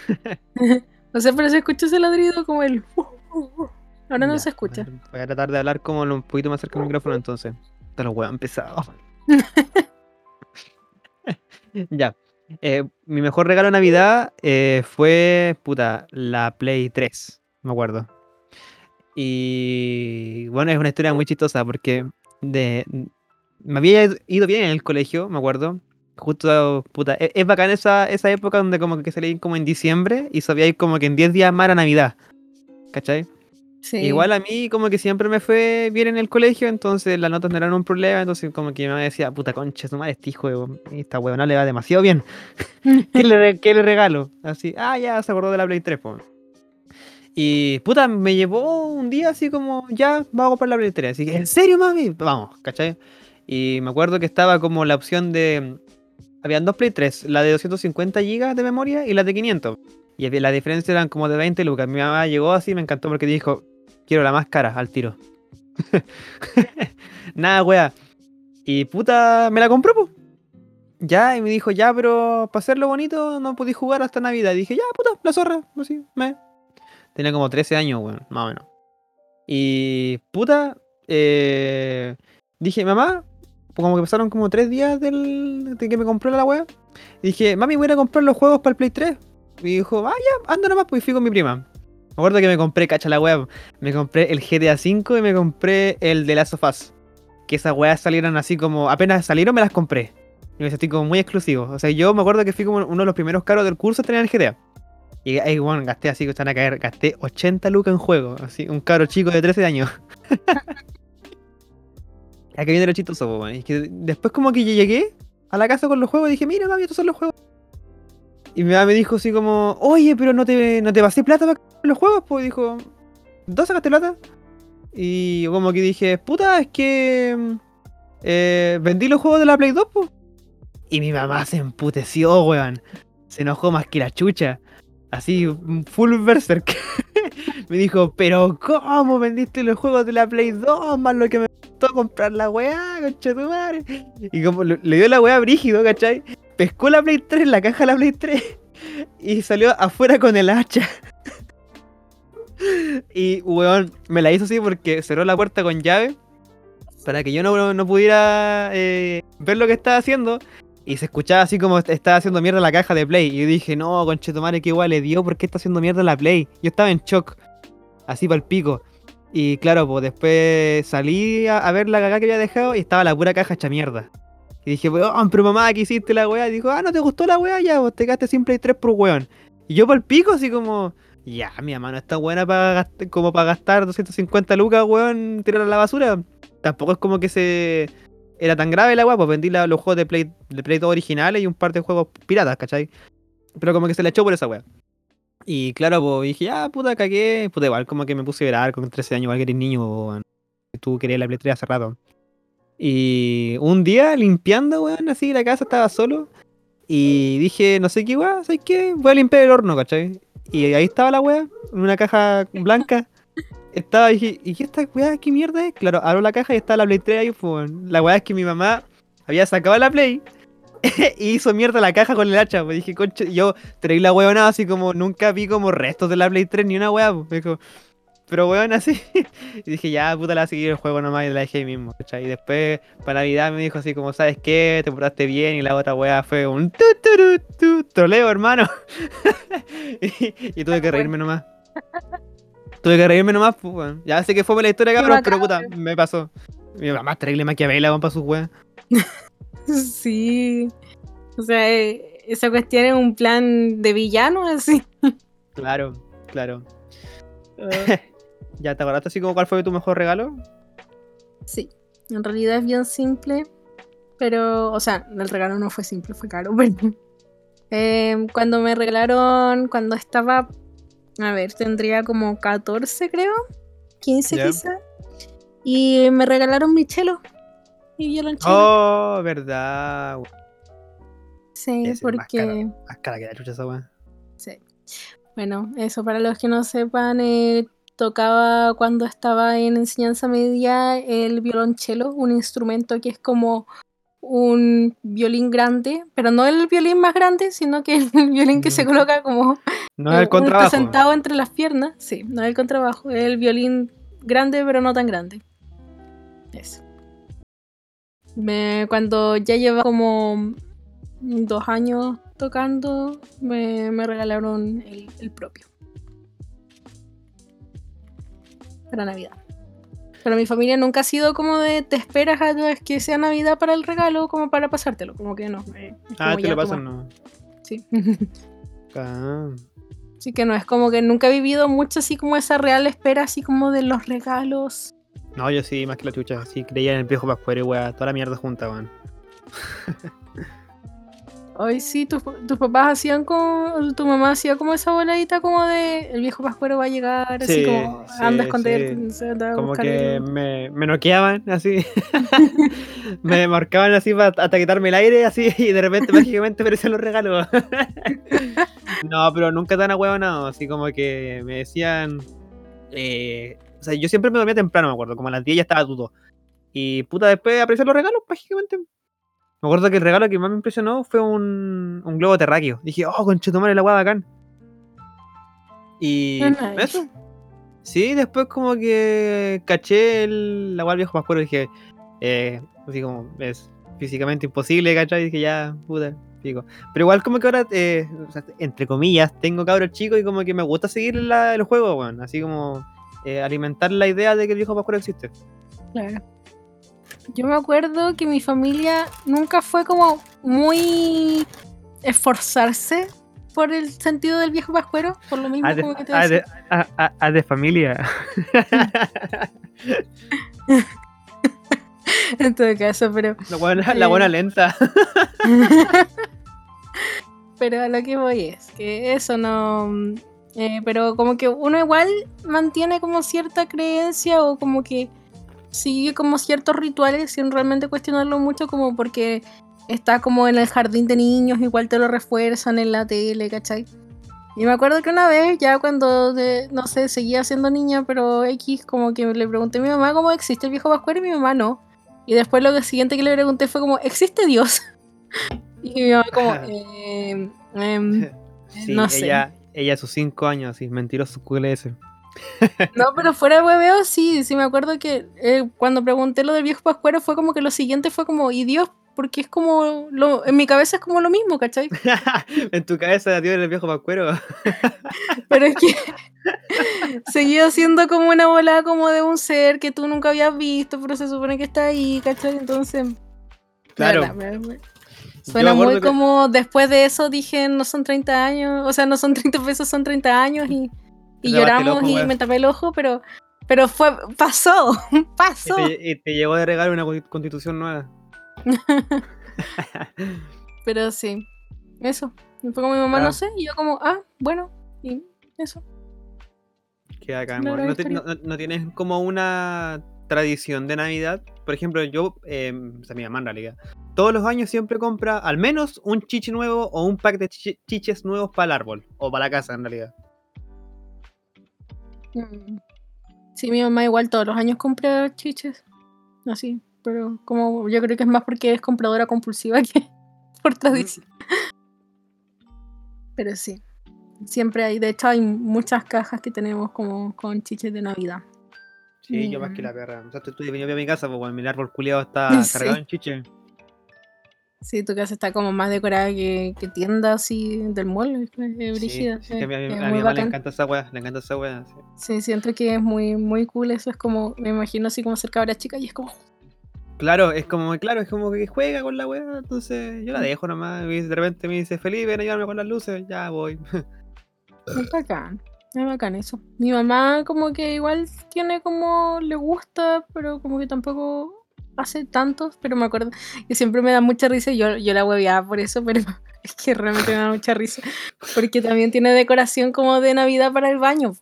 *laughs* O sea, pero se escucha ese ladrido como el. *laughs* Ahora no Ya, se escucha. Voy a, voy a tratar de hablar como un poquito más cerca del micrófono entonces. Te lo huevan pesado. *laughs* ya. Eh, mi mejor regalo de Navidad eh, fue, puta, la Play 3, me acuerdo. Y bueno, es una historia muy chistosa porque de, me había ido bien en el colegio, me acuerdo. Justo, puta, e- es, bacán esa, esa época donde como que salí como en diciembre y sabía como que en 10 días más era Navidad. ¿Cachai? Sí. Igual a mí como que siempre me fue bien en el colegio, entonces las notas no eran un problema, entonces como que mamá decía, puta concha, su madre, este hijo de esta huevona le va demasiado bien. *laughs* ¿Qué le, qué le regalo? Así, ah, ya se acordó de la Play 3, po. Y puta, me llevó un día así como, ya, vamos a comprar la Play 3. Así que, ¿en serio, mami? Vamos, ¿cachai? Y me acuerdo que estaba como la opción de... Habían dos Play 3, la de 250 GB de memoria y la de 500. Y la diferencia eran como de 20 lucas. Mi mamá llegó así, me encantó porque dijo, quiero la más cara, al tiro. *laughs* Nada, wea. Y puta, me la compró. Ya, y me dijo, ya, pero para hacerlo bonito no podí jugar hasta Navidad. Y dije, ya, puta, la zorra. Así, me. Tenía como 13 años, weón, más o menos. Y puta, eh, dije, mamá, como que pasaron como 3 días del, de que me compró la wea. Y dije, mami, voy a comprar los juegos para el Play 3. Y dijo, ah, ya, anda nomás, pues fui con mi prima. Me acuerdo que me compré, cacha la wea, me compré el GTA V y me compré el de Last of Us. Que esas weas salieron así como, apenas salieron me las compré. Y me sentí como muy exclusivo. O sea, yo me acuerdo que fui como uno de los primeros caros del curso tenían el GTA. Y ahí, bueno, gasté así que están a caer, gasté 80 lucas en juego. Así, un caro chico de 13 años. *laughs* Aquí viene lo chistoso. Y es que después como que llegué a la casa con los juegos y dije, mira, mami, estos son los juegos. Y mi mamá me dijo así como, oye, pero no te, no te pasé plata para los juegos, pues dijo, ¿dónde sacaste plata? Y como que dije, puta, es que eh, vendí los juegos de la Play 2, pues. Y mi mamá se emputeció, weón. Se enojó más que la chucha. Así, full berserk. *laughs* *laughs* me dijo, pero ¿cómo vendiste los juegos de la Play 2? Más lo que me costó comprar la weá, concha tu madre. Y como le dio la weá brígido, ¿cachai? Pescó la Play 3, la caja de la Play 3. *laughs* Y salió afuera con el hacha. *laughs* Y, weón, me la hizo así porque cerró la puerta con llave. Para que yo no, no pudiera eh, ver lo que estaba haciendo. Y se escuchaba así como est- estaba haciendo mierda la caja de Play. Y yo dije, no, conchetumare, qué igual le dio, ¿por qué está haciendo mierda la Play? Yo estaba en shock, así para el pico. Y claro, pues después salí a, ver la cagada que había dejado y estaba la pura caja hecha mierda. Y dije, weón, pero mamá, ¿qué hiciste la weá? Y dijo, ah, ¿no te gustó la weá? Ya, vos te quedaste sin Play 3 por weón. Y yo para el pico, así como, ya, mi mamá no está buena para como para gastar 250 lucas, weón, tirar a la basura. Tampoco es como que se era tan grave la weá, pues vendí la- los juegos de Play, de Play 2 originales y un par de juegos piratas, ¿cachai? Pero como que se le echó por esa weá. Y claro, pues dije, ya, puta, cagué. Puta, igual como que me puse a llorar con 13 años, igual que eres niño, weón. Tú querías la Play 3 hace rato. Y un día limpiando, weón, así la casa estaba solo. Y dije, no sé qué weá, ¿sabes qué? Voy a limpiar el horno, ¿cachai? Y ahí estaba la weá, en una caja blanca. *laughs* Estaba, dije, ¿y qué esta weá? ¿Qué mierda es? Claro, abro la caja y está la Play 3 ahí, pues. La weá es que mi mamá había sacado la Play *laughs* y hizo mierda la caja con el hacha. Pues dije, concha, y yo traí la weona así como nunca vi como restos de la Play 3 ni una weá. Pues. Me dijo, pero weón así. *laughs* y dije, ya puta la voy a seguir el juego nomás y la dejé ahí mismo. ¿cachai? Y después, para Navidad, me dijo así como, ¿sabes qué? Te portaste bien. Y la otra weá fue un tu, tu, tu, tu, troleo, hermano. *laughs* y, y tuve que reírme nomás. Tuve que reírme nomás, pues, weón. Ya sé que fue la historia, cabrón, pero puta, me pasó. Mi mamá terrible maquiavela, weón, para sus weas. *laughs* Sí. O sea, eh, esa cuestión es un plan de villano, así. Claro, claro. *laughs* ¿Ya te acordaste así como cuál fue tu mejor regalo? Sí, en realidad es bien simple, pero, o sea, el regalo no fue simple, fue caro, *laughs* pero eh, cuando me regalaron, cuando estaba, a ver, tendría como 14 creo, 15 Ya. quizá, y me regalaron mi chelo y violonchelo. Oh, verdad. sí, es porque... Más cara que la chucha esa wea. Sí. Bueno, eso para los que no sepan, eh, tocaba cuando estaba en enseñanza media el violonchelo, un instrumento que es como un violín grande, pero no el violín más grande, sino que *laughs* el violín que se coloca como No es el contrabajo. sentado entre las piernas. Sí, no es el contrabajo, es el violín grande, pero no tan grande. Eso. Me, cuando ya lleva como dos años tocando, me, me regalaron el, el propio. Para Navidad. Pero mi familia nunca ha sido como de te esperas a que sea Navidad para el regalo, como para pasártelo. Como que no. eh, Ah, te lo pasan, no. Sí. Ah. Así que no, es como que nunca he vivido mucho así como esa real espera, así como de los regalos. No, yo sí, más que la chucha. Sí, creía en el viejo Pascuero y weá. Toda la mierda junta, weón. Hoy sí, tus, tus papás hacían como, tu mamá hacía como esa voladita como de el viejo pascuero va a llegar, así Sí, como sí, anda a sí. esconderte, se anda a Como que el- me, me noqueaban, así. *laughs* me marcaban así para hasta quitarme el aire, así. *laughs* Y de repente mágicamente aparecían los regalos. *laughs* no, pero nunca tan ahueonado. Así como que me decían. eh, o sea, yo siempre me dormía temprano, me acuerdo. Como a las 10 ya estaba todo. Y puta, después aparecieron los regalos, mágicamente. Me acuerdo que el regalo que más me impresionó fue un, un globo terráqueo. Dije, oh, conchetumare, la hueá bacán. Y nice. eso. Sí, después como que caché el, la del viejo pascuero y dije, eh, así como, es físicamente imposible, ¿cachai? Y dije, ya, puta, pico. Pero igual como que ahora, eh, o sea, entre comillas, tengo cabros chicos y como que me gusta seguir la- el juego, weón. Así como eh, alimentar la idea de que el viejo pascuero existe. Claro. Yo me acuerdo que mi familia nunca fue como muy esforzarse por el sentido del viejo pascuero, por lo mismo Ah, de, como que te ah, de- decía. ah, de familia. *laughs* en todo caso, pero La buena, la buena lenta. *laughs* Pero a lo que voy es que eso no. eh, pero como que uno igual mantiene como cierta creencia o como que sigue como ciertos rituales sin realmente cuestionarlo mucho, como porque está como en el jardín de niños, igual te lo refuerzan en la tele, ¿cachai? Y me acuerdo que una vez, ya cuando, de- no sé, seguía siendo niña, pero X, como que le pregunté a mi mamá cómo existe el viejo Pascuero y mi mamá no. Y después lo siguiente que le pregunté fue como, ¿existe Dios? *laughs* Y mi mamá como, *laughs* "Em, em, Sí, No sé. ella, ella a sus 5 años, así, mentiroso QLS. No, *laughs* pero fuera de hueveo, sí, sí me acuerdo que eh, cuando pregunté lo del viejo pascuero fue como que lo siguiente fue como, ¿y Dios? Porque es como, lo, en mi cabeza es como lo mismo, ¿cachai? *laughs* en tu cabeza, tío, el viejo pascuero. *laughs* Pero es que seguía siendo como una bola como de un ser que tú nunca habías visto, pero se supone que está ahí, ¿cachai? Entonces, Claro. verdad, suena muy que- como, después de eso dije, no son 30 años, o sea, no son 30 pesos, son 30 años y, y lloramos y weón. me tapé el ojo, pero, pero fue, pasó, *laughs* Y pasó. te, y te llegó de regalo una con- constitución nueva. *laughs* Pero sí, eso. Fue como mi mamá, Ah. no sé, y yo como, ah, bueno, y eso. Qué gran ¿No, te- no- no tienes como una tradición de Navidad? Por ejemplo, yo, eh, o sea, mi mamá en realidad, todos los años siempre compra al menos un chiche nuevo o un pack de chi- chiches nuevos para el árbol o para la casa en realidad. Mm. Sí, mi mamá igual todos los años compra chiches. Así, pero como yo creo que es más porque es compradora compulsiva que *laughs* por tradición. Pero sí, siempre hay, de hecho hay muchas cajas que tenemos como con chiches de Navidad. Sí, yo más que Mm. la perra. O sea, tú, tú venido a mi casa, bueno, mi árbol culiado está *laughs* Sí. cargado en chiche. Sí, tu casa está como más decorada que, que tienda así del mall, es, Sí, brígida, sí, a mi, a mi- es a muy mi mamá le encanta esa weá, le encanta esa weá. sí. Sí, siento que es muy, muy cool eso. Es como, me imagino así como ser cabra chica y es como, Claro, es como, claro, es como que juega con la weá, entonces yo la dejo nomás. Y de repente me dice, Felipe, ven a ayudarme con las luces, ya voy. *laughs* es bacán. Es bacán eso. Mi mamá como que igual tiene como, le gusta, pero como que tampoco hace tantos, pero me acuerdo que siempre me da mucha risa y yo, yo la hueveaba por eso, pero *laughs* es que realmente me da mucha risa. Porque también tiene decoración como de Navidad para el baño.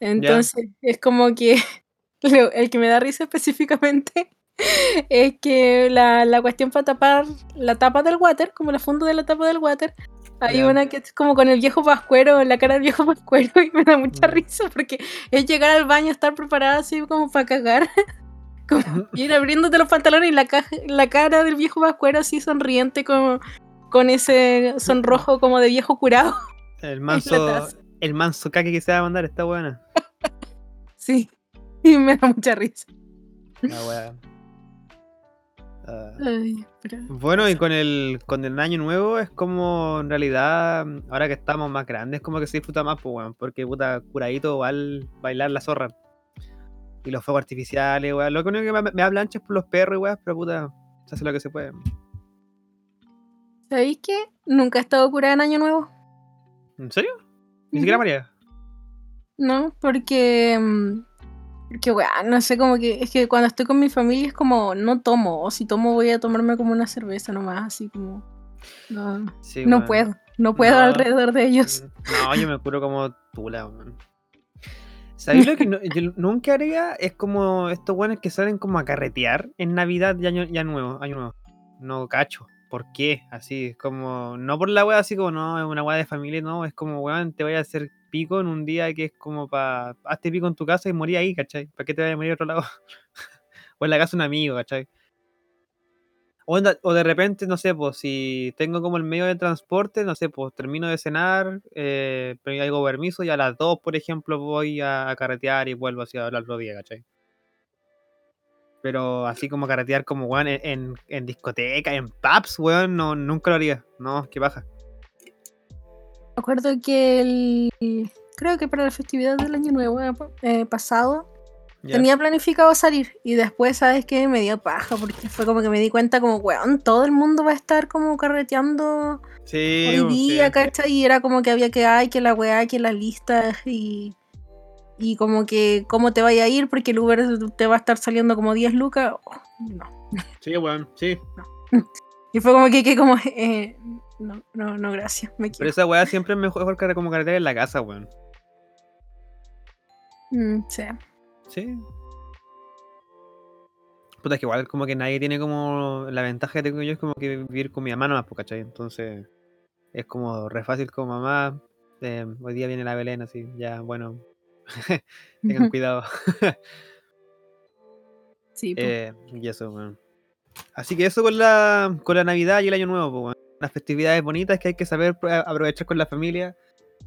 Entonces es como que *laughs* el que me da risa específicamente *laughs* es que la, la cuestión para tapar la tapa del water, como la funda de la tapa del water, hay Ya. una que es como con el viejo pascuero, la cara del viejo pascuero, y me da mucha Mm. risa porque es llegar al baño, estar preparada así como para cagar. Como *laughs* ir abriéndote los pantalones y la, cara del viejo Pascuero así sonriente con, con ese sonrojo como de viejo curado. El *laughs* manso, el manso caque que se va a mandar está buena. *laughs* Sí. Y me da mucha risa. La wea. Ah. Ay, pero- Bueno, y con el, con el año nuevo es como en realidad, ahora que estamos más grandes, como que se disfruta más, pues weón, porque puta, curadito igual bailar la zorra. Y los fuegos artificiales, weón. Lo único que me, me da plancha es por los perros, weón, pero puta, se hace lo que se puede. ¿Sabéis qué? Nunca he estado curada en Año Nuevo. ¿En serio? Ni siquiera. María. No, porque. mm, Porque, weón, no sé, como que. Es que cuando estoy con mi familia es como. No tomo. O si tomo, voy a tomarme como una cerveza nomás, así como. No, Sí, no puedo. No puedo No. alrededor de ellos. No, yo me curo como tula, weón. ¿Sabéis lo *laughs* que no- yo nunca haría? Es como estos weones que salen como a carretear en Navidad y año, ya nuevo, año nuevo. No cacho. ¿Por qué? Así, es como, no por la wea así como, no, es una wea de familia, no, es como, weón, te voy a hacer pico en un día que es como para, hazte pico en tu casa y morí ahí, ¿cachai? ¿Para qué te vayas a morir a otro lado? *laughs* o en la casa de un amigo, ¿cachai? O, de repente, no sé, pues si tengo como el medio de transporte, no sé, pues termino de cenar, eh, hago permiso y a las 2, por ejemplo, voy a, carretear y vuelvo así a hablar otro día, ¿cachai? Pero así como carretear como, weón, en, en, en discoteca, en pubs, weón, no, nunca lo haría. No, qué baja. Me acuerdo que el. Creo que para la festividad del Año Nuevo eh, pasado Tenía planificado salir y después, ¿sabes qué? Me dio paja porque fue como que me di cuenta como, weón, todo el mundo va a estar como carreteando Sí, hoy sí. día, ¿cachai? Y era como que había que, ay, que la weá, que las listas y, y como que cómo te vaya a ir porque el Uber te va a estar saliendo como 10 lucas. Oh, no. Sí, weón, sí. *laughs* Y fue como que, que como, eh, no, no, no, gracias, me Pero esa weá siempre es mejor que como carretear en la casa, weón. Mm, sí. Sí. Puta, es que igual como que nadie tiene como... La ventaja que tengo yo es como que vivir con mi mamá nomás, ¿cachai? Entonces es como re fácil como mamá. eh, hoy día viene la Belén, así, ya, bueno. *laughs* Tengan cuidado. *laughs* Sí. Eh, y eso, weón. Así que eso con la, con la Navidad y el Año Nuevo, pues, weón. Las festividades bonitas que hay que saber pro- aprovechar con la familia.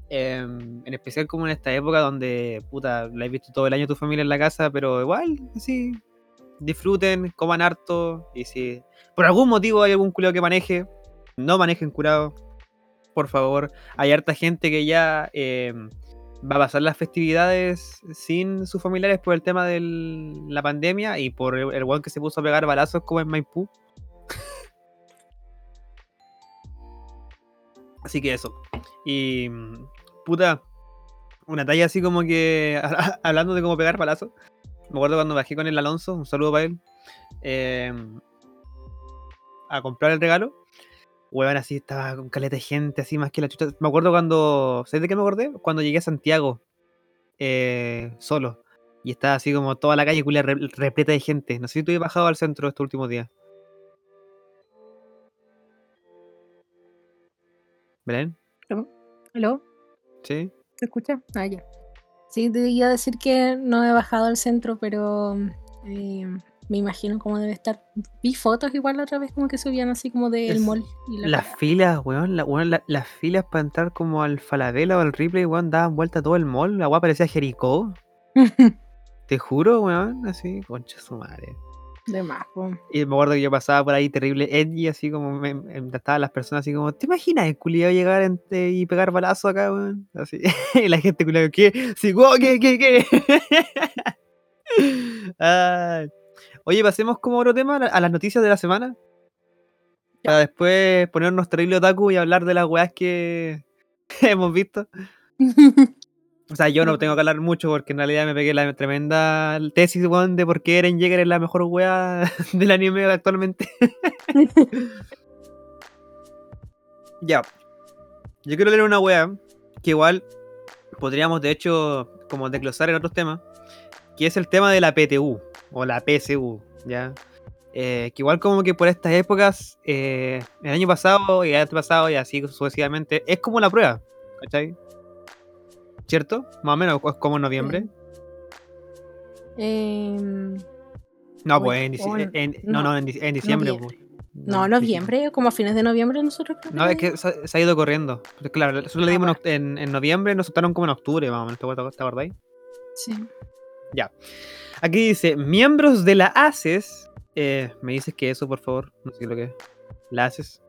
Em, en especial como en esta época donde, puta, la has visto todo el año tu familia en la casa, pero igual, así, disfruten, coman harto. Y si por algún motivo hay algún culeo que maneje, no manejen curado, por favor. Hay harta gente que ya em, va a pasar las festividades sin sus familiares por el tema de la pandemia y por el, el que se puso a pegar balazos como en Maipú. Así que eso. Y puta, una talla así como que *laughs* hablando de cómo pegar balazos. Me acuerdo cuando bajé con el Alonso, un saludo para él, em, a comprar el regalo. Weón, así estaba con caleta de gente, así más que la chucha. Me acuerdo cuando. ¿Sabes de qué me acordé? Cuando llegué a Santiago, eh, solo. Y estaba así como toda la calle culia re- repleta de gente. No sé si tú bajado al centro estos últimos días. ¿Belén? ¿Aló? ¿Sí? ¿Te escuchas? Ah, ya. Sí, te iba a decir que no he bajado al centro, pero eh, me imagino cómo debe estar. Vi fotos igual la otra vez como que subían así como del Es- mall. Y la Las filas, weón, la- weón, la- las filas para entrar como al Falabella o al Ripley, weón, daban vuelta todo el mall. La weá parecía Jericó. *laughs* Te juro, weón, así, concha su madre. De más. Y me acuerdo que yo pasaba por ahí terrible edgy, así como me, me- estaban las personas así como, ¿te imaginas el culiado llegar en- eh, y pegar balazo acá, weón? Así. *laughs* y la gente culiado, ¿qué? Sí, wow, ¿qué, qué, qué? Ay. *laughs* Oye, pasemos como otro tema a la- a las noticias de la semana. Ya. Para después ponernos terrible otaku y hablar de las weas que *laughs* hemos visto. O sea, yo no tengo que hablar mucho porque en realidad me pegué la tremenda tesis, weón, de por qué Eren Yeager es la mejor wea *laughs* del anime actualmente. *laughs* Ya. Yo quiero leer una wea que igual podríamos de hecho como desglosar en otros temas, que es el tema de la PTU o la PSU, ¿ya? Eh, que igual como que por estas épocas, eh, el año pasado y el año pasado y así sucesivamente, es como la prueba, ¿cachai? ¿Cierto? Más o menos, es como en noviembre. Em, No, pues en, no, no, en, dic- en diciembre. noviembre. pues. No, noviembre, como a fines de noviembre nosotros creo No, es que- se, se ha ido corriendo. Pero claro, nosotros le Ah, dimos en bueno. oct- en, en noviembre, nos soltaron como en octubre, más o menos. ¿Te acuerdas? ¿Te acordáis? Sí. Aquí dice, miembros de la ACES. eh, ¿Me dices que eso, por favor? No sé lo que es. La ACES.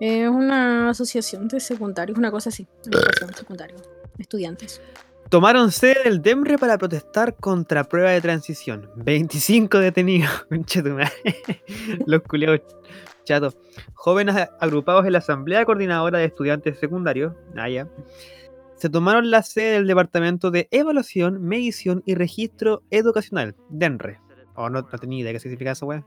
Es una asociación de secundarios, una cosa así. Educación secundaria. Estudiantes. Tomaron sede del DEMRE para protestar contra prueba de transición. 25 detenidos. *laughs* Los culiados chatos. Jóvenes agrupados en la Asamblea Coordinadora de Estudiantes Secundarios. Ah, ya. Se tomaron la sede del Departamento de Evaluación, Medición y Registro Educacional, DENRE. Oh, no, no tenía idea qué significa eso, weón.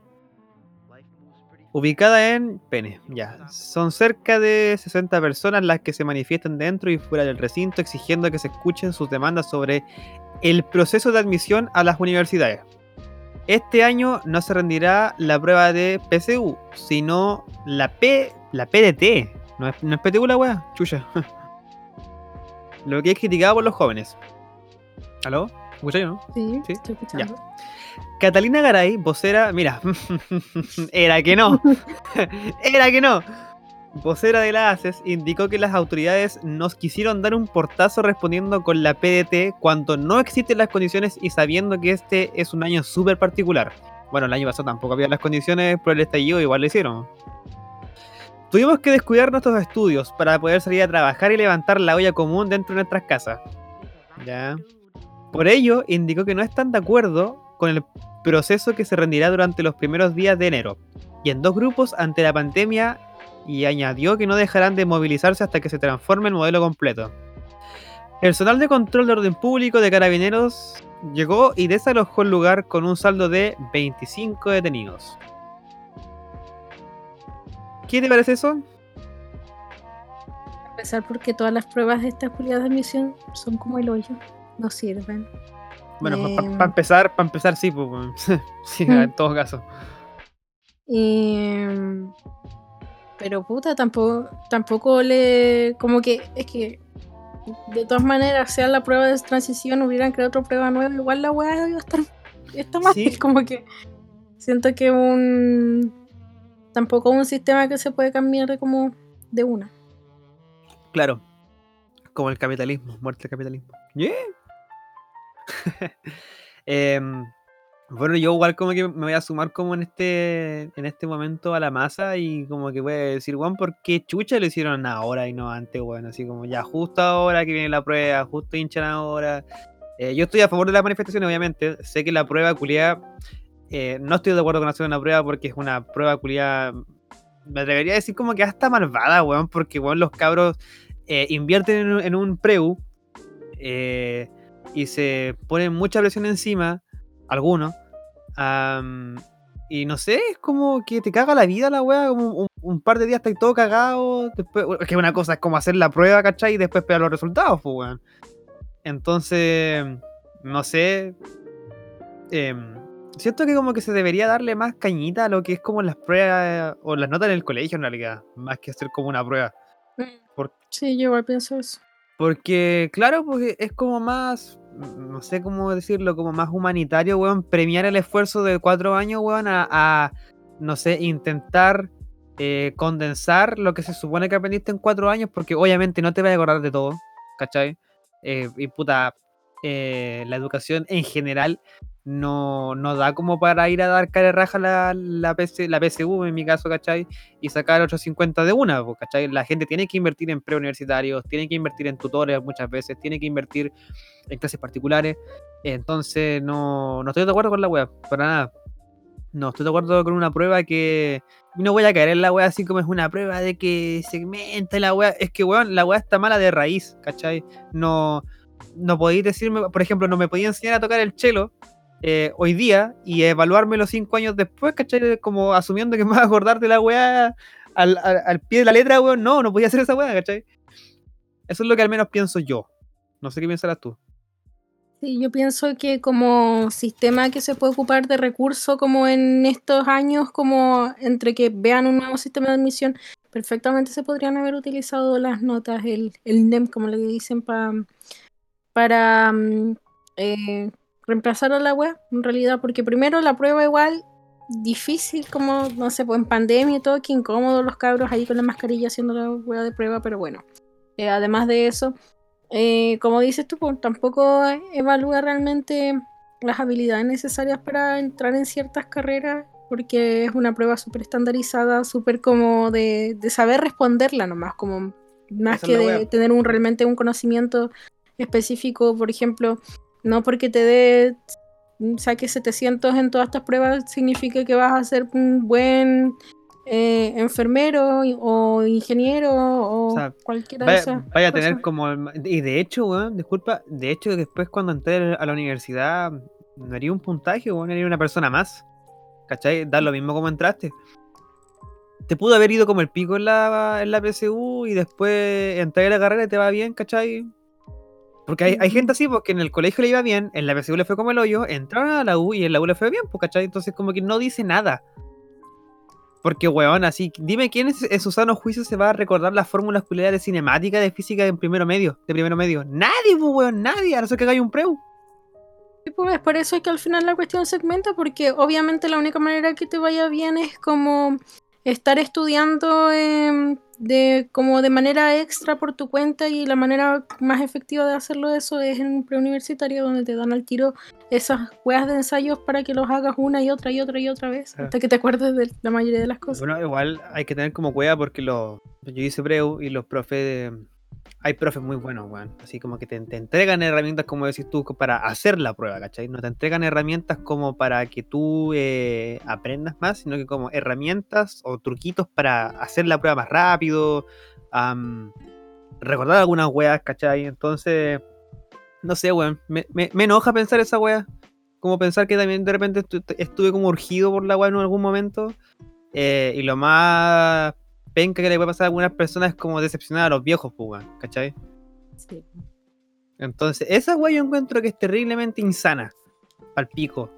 Ubicada en Pene, ya. Son cerca de 60 personas las que se manifiestan dentro y fuera del recinto exigiendo que se escuchen sus demandas sobre el proceso de admisión a las universidades. Este año no se rendirá la prueba de PSU, sino la P, la PDT. No es, no es PTU la wea, chucha. *laughs* Lo que es criticado por los jóvenes. ¿Aló? ¿Escucháis o no? Sí, Sí, estoy escuchando. Catalina Garay, vocera, mira, *laughs* era que no, *laughs* era que no. Vocera de la ACES indicó que las autoridades nos quisieron dar un portazo respondiendo con la PDT cuando no existen las condiciones y sabiendo que este es un año súper particular. Bueno, el año pasado tampoco había las condiciones por el estallido, igual lo hicieron. Tuvimos que descuidar nuestros estudios para poder salir a trabajar y levantar la olla común dentro de nuestras casas. Ya. Por ello, indicó que no están de acuerdo con el proceso que se rendirá durante los primeros días de enero, y en dos grupos ante la pandemia, y añadió que no dejarán de movilizarse hasta que se transforme el modelo completo. Personal de control de orden público de carabineros llegó y desalojó el lugar con un saldo de 25 detenidos. ¿Qué te parece eso? A pesar porque todas las pruebas de esta cualidad de admisión son como el hoyo. No sirven. Bueno, para Em. empezar, para empezar sí, pues, *laughs* sí, Mm. en todo caso. Y, pero puta, tampoco, tampoco le. Como que es que de todas maneras, sea la prueba de transición, hubieran creado otra prueba nueva, igual la weá iba a estar. Está mal. Sí. *laughs* Como que siento que un. Tampoco un sistema que se puede cambiar de como de una. Claro. Como el capitalismo, muerte del capitalismo. Yeah. *laughs* Em, bueno, yo igual como que me voy a sumar como en este en este momento a la masa y como que voy a decir, Juan, ¿por qué chucha lo hicieron ahora y no antes, weón? Así como ya justo ahora que viene la prueba, justo hinchan ahora. Eh, yo estoy a favor de la manifestación, obviamente. Sé que la prueba culiada, eh, no estoy de acuerdo con hacer una prueba porque es una prueba culiada, me atrevería a decir como que hasta malvada, weón, porque, weón, los cabros eh, invierten en un preu eh, y se ponen mucha presión encima, algunos, am, y no sé, es como que te caga la vida la weá, como un, un par de días estás todo cagado, después, es que una cosa es como hacer la prueba, ¿cachai? Y después esperar los resultados, pues, weón. Entonces, no sé, em, siento que como que se debería darle más cañita a lo que es como las pruebas o las notas en el colegio en realidad, más que hacer como una prueba. Por- Sí, yo igual pienso eso. Porque, claro, porque es como más, mm, no sé cómo decirlo, como más humanitario, weón, premiar el esfuerzo de cuatro años, weón, a, a, no sé, intentar eh, condensar lo que se supone que aprendiste en cuatro años, porque obviamente no te vas a acordar de todo, ¿cachai? Eh, y puta, eh, la educación en general no, no da como para ir a dar cara raja la, la, PC, la PSU, en mi caso, ¿cachai? y sacar otros 50 de una, ¿cachai? La gente tiene que invertir en preuniversitarios, tiene que invertir en tutores muchas veces, tiene que invertir en clases particulares. Entonces, no, no estoy de acuerdo con la web, para nada. No estoy de acuerdo con una prueba que. No voy a caer en la web así como es una prueba de que segmenta la web. Es que, weón, la web está mala de raíz, ¿cachai? No, no podéis decirme, por ejemplo, no me podía enseñar a tocar el cello eh, hoy día y evaluarme los cinco años después, ¿cachai? Como asumiendo que me vas a acordar la weá al, al- pie de la letra, weón. No, no podía hacer esa weá, ¿cachai? Eso es lo que al menos pienso yo. No sé qué pensarás tú. Sí, yo pienso que como sistema que se puede ocupar de recurso como en estos años, como entre que vean un nuevo sistema de admisión, perfectamente se podrían haber utilizado las notas, el, el NEM, como le dicen, pa- para mm, eh, reemplazar a la web, en realidad, porque primero la prueba igual difícil, como, no sé, pues en pandemia y todo, que incómodo los cabros ahí con la mascarilla haciendo la hueá de prueba, pero bueno. Eh, además de eso, eh, como dices tú, pues, tampoco evalúa realmente las habilidades necesarias para entrar en ciertas carreras, porque es una prueba súper estandarizada, súper como de, de, saber responderla nomás, como más que de tener un, realmente un conocimiento específico, por ejemplo, no porque te dé saque 700 en todas estas pruebas significa que vas a ser un buen eh, enfermero o ingeniero o, cualquiera vaya, de esas. Vaya a tener como. Y de hecho, weón, disculpa, de hecho, después cuando entré a la universidad, no haría un puntaje, weón, haría una persona más. ¿Cachai? Dar lo mismo como entraste. Te pudo haber ido como el pico en la, en la PSU y después entrar a la carrera y te va bien, ¿cachai? Porque hay, hay, gente así, porque en el colegio le iba bien, en la PSU le fue como el hoyo, entraron a la U y en la U le fue bien, pues, ¿cachai? Entonces como que no dice nada. Porque, weón, así, dime quién es, en su sano juicio se va a recordar las fórmulas culiadas de cinemática de física en primero medio, de primero medio. Nadie, pues, weón, nadie, a no ser que haya un preu. Y pues es por eso que al final la cuestión segmenta, porque obviamente la única manera que te vaya bien es como estar estudiando eh, de como de manera extra por tu cuenta y la manera más efectiva de hacerlo eso es en un preuniversitario donde te dan al tiro esas weas de ensayos para que los hagas una y otra y otra y otra vez hasta que te acuerdes de la mayoría de las cosas. Bueno, igual hay que tener como cueva porque lo, yo hice preu y los profes hay profes muy buenos, weón. Así como que te, entregan herramientas, como decís tú, para hacer la prueba, ¿cachai? No te entregan herramientas como para que tú eh, aprendas más, sino que como herramientas o truquitos para hacer la prueba más rápido, recordar algunas weas, ¿cachai? Entonces, no sé, weón. Me enoja pensar esa wea. Como pensar que también de repente estuve como urgido por la wea en algún momento. Eh, y lo más penca que le puede pasar a algunas personas es como decepcionar a los viejos, pues, ¿cachai? Sí. Entonces, esa weá yo encuentro que es terriblemente insana. Al pico.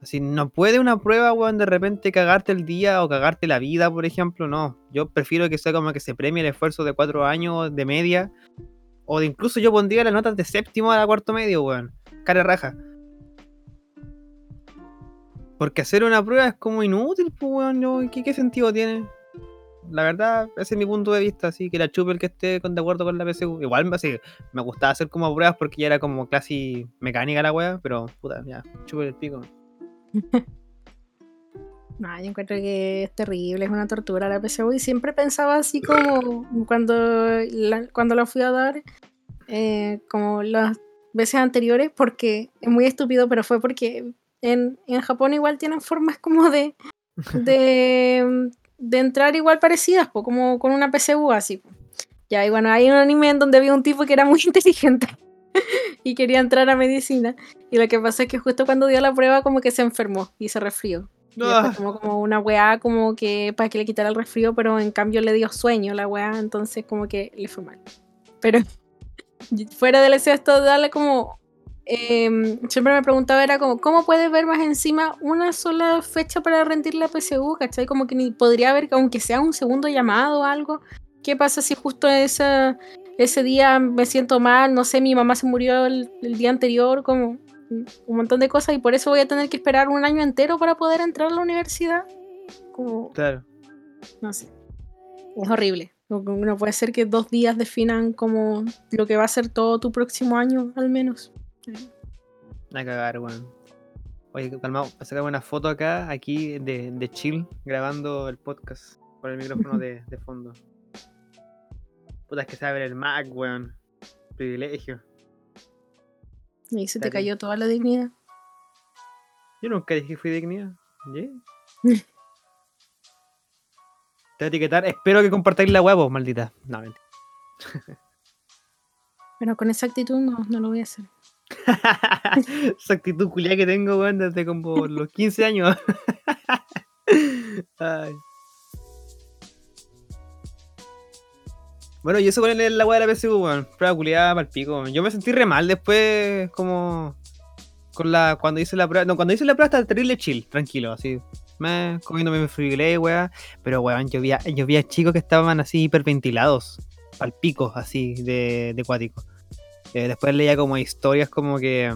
Así, no puede una prueba, weón, de repente cagarte el día o cagarte la vida, por ejemplo, no. Yo prefiero que sea como que se premie el esfuerzo de cuatro años de media. O de incluso yo pondría las notas de séptimo a la cuarto medio, weón. Cara raja. Porque hacer una prueba es como inútil, pues, weón. ¿Qué, ¿Qué sentido tiene? La verdad, ese es mi punto de vista, así que la chupe el que esté con, de acuerdo con la PSU. Igual así, me gustaba hacer como pruebas porque ya era como casi mecánica la wea, pero puta, ya, chupe el pico. *laughs* No, yo encuentro que es terrible, es una tortura la PSU y siempre pensaba así como cuando la, cuando la fui a dar, eh, como las veces anteriores, porque es muy estúpido, pero fue porque en, en Japón igual tienen formas como de, *laughs* de de entrar igual parecidas, como con una PCU así. Ya, y bueno, hay un anime en donde había un tipo que era muy *laughs* inteligente y quería entrar a medicina. Y lo que pasa es que justo cuando dio la prueba, como que se enfermó y se resfrió. Y ah. como, como una weá, como que para que le quitara el resfrío, pero en cambio le dio sueño la weá, entonces como que le fue mal. Pero *laughs* fuera del esto, darle como Em, siempre me preguntaba, era como, ¿cómo puedes ver más encima una sola fecha para rendir la PSU? ¿Cachai? Como que ni podría haber, aunque sea un segundo llamado o algo. ¿Qué pasa si justo ese, ese día me siento mal? No sé, mi mamá se murió el, día anterior, como un montón de cosas, y por eso voy a tener que esperar un año entero para poder entrar a la universidad. claro. No sé. Es horrible. No puede ser que dos días definan como lo que va a ser todo tu próximo año, al menos. A cagar, weón. Oye, calmado, a sacar una foto acá, aquí de, de chill, grabando el podcast con el micrófono de, de fondo. Puta, es que sabe el Mac, weón. Privilegio. Y se te cayó toda la dignidad. Yo nunca dije que fui dignidad. ¿Yeah? *laughs* te voy a etiquetar. Espero que compartáis la huevo, maldita. No, mentira. *laughs* Pero con esa actitud no, no lo voy a hacer. *laughs* Esa actitud culia que tengo, weón, desde como los 15 años. *laughs* Bueno, y eso con el, la weá de la PSU, weón. Prueba culiada para el pico. Yo me sentí re mal después, como. Con la. Cuando hice la prueba. No, cuando hice la prueba estaba terrible chill, tranquilo, así. Me, comiéndome mi friglé, weá. Pero, weón, yo vi, a, yo vi a chicos que estaban así hiperventilados. Al pico, así, de, de cuático. Eh, después leía como historias como que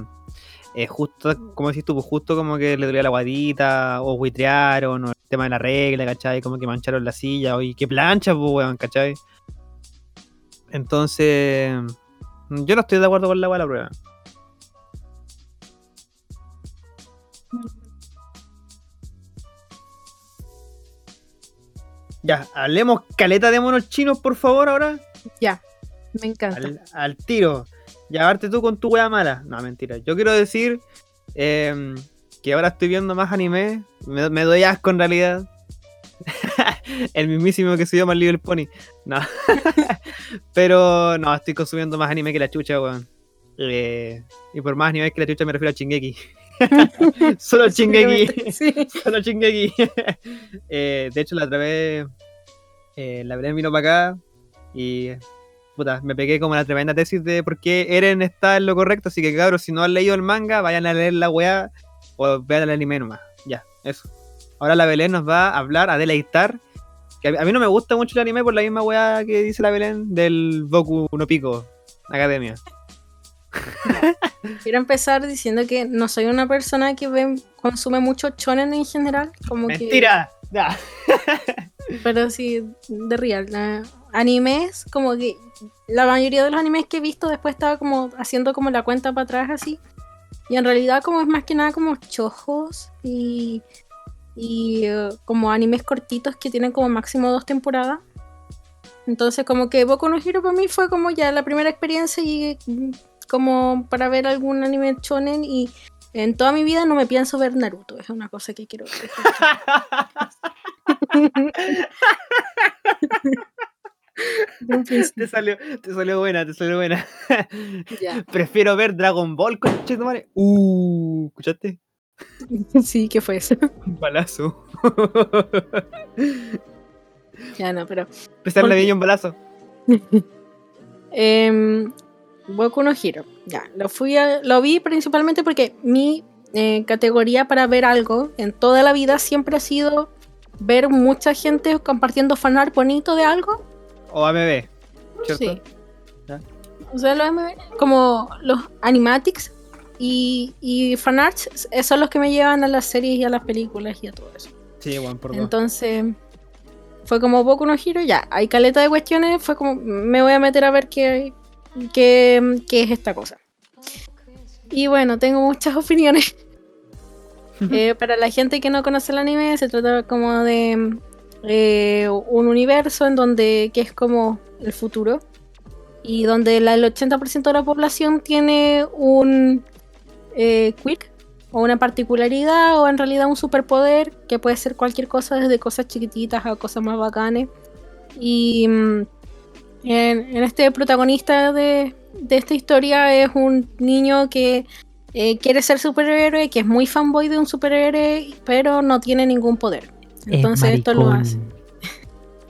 eh, justo, como decís tú, pues justo como que le dolía la guadita, o buitrearon, o el tema de la regla, ¿cachai? Como que mancharon la silla, oye, qué plancha, pues, weón, ¿cachai? Entonces, yo no estoy de acuerdo con la de la prueba. Ya, hablemos caleta de monos chinos, por favor, ahora. Ya, me encanta. Al, al tiro. Aparte tú con tu wea mala. No, mentira. Yo quiero decir em, que ahora estoy viendo más anime. Me, me doy asco en realidad. *laughs* el mismísimo que se llama Little Pony. No. *laughs* Pero no, estoy consumiendo más anime que la chucha, weón. Eh, y por más anime que la chucha me refiero a Chingeki. *laughs* Solo Chingeki. Sí. Solo Chingeki. Eh, de hecho, la otra vez eh, la Belén vino para acá y puta, me pegué como la tremenda tesis de por qué Eren está en lo correcto. Así que, cabros, si no han leído el manga, vayan a leer la weá o vean el anime nomás. Ya, eso. Ahora la Belén nos va a hablar, a deleitar. Que a, a mí no me gusta mucho el anime por la misma weá que dice la Belén del Boku no Pico Academia. *laughs* Quiero empezar diciendo que no soy una persona que ve, consume mucho shonen en general. Como que- ¡Mentira! Ya. *laughs* pero sí, de real. animes, como que la mayoría de los animes que he visto después estaba como haciendo como la cuenta para atrás así. Y en realidad como es más que nada como chojos y, y eh, como animes cortitos que tienen como máximo dos temporadas. Entonces como que Boku no Hero para mí fue como ya la primera experiencia y como para ver algún anime shonen y en toda mi vida no me pienso ver Naruto, es una cosa que quiero dejar. *laughs* te, salió, te salió buena, te salió buena. *laughs* Ya. Prefiero ver Dragon Ball, conche tu madre. Uh, ¿escuchaste? *laughs* Sí, ¿qué fue eso? Un balazo. Ya no, pero. Pesarle Porque- bien un balazo. em, Boku no Hero. Ya, lo, fui a- lo vi principalmente porque mi eh, categoría para ver algo en toda la vida siempre ha sido ver mucha gente compartiendo fanart bonito de algo. O AMB. ¿Cierto? Sí. Ya. O sea, los MV, como los animatics y, y fanarts eh, son los que me llevan a las series y a las películas y a todo eso. Sí, bueno, por. Entonces, fue como Boku no Hero, ya, hay caleta de cuestiones, fue como, me voy a meter a ver qué, qué, qué es esta cosa. Y bueno, tengo muchas *laughs* opiniones. Eh, para la gente que no conoce el anime, se trata como de eh, un universo en donde, que es como el futuro, y donde la- el 80% de la población tiene un eh, quick o una particularidad o en realidad un superpoder que puede ser cualquier cosa desde cosas chiquititas a cosas más bacanes y mm, en, en este protagonista de, de esta historia es un niño que eh, quiere ser superhéroe que es muy fanboy de un superhéroe pero no tiene ningún poder entonces esto lo hace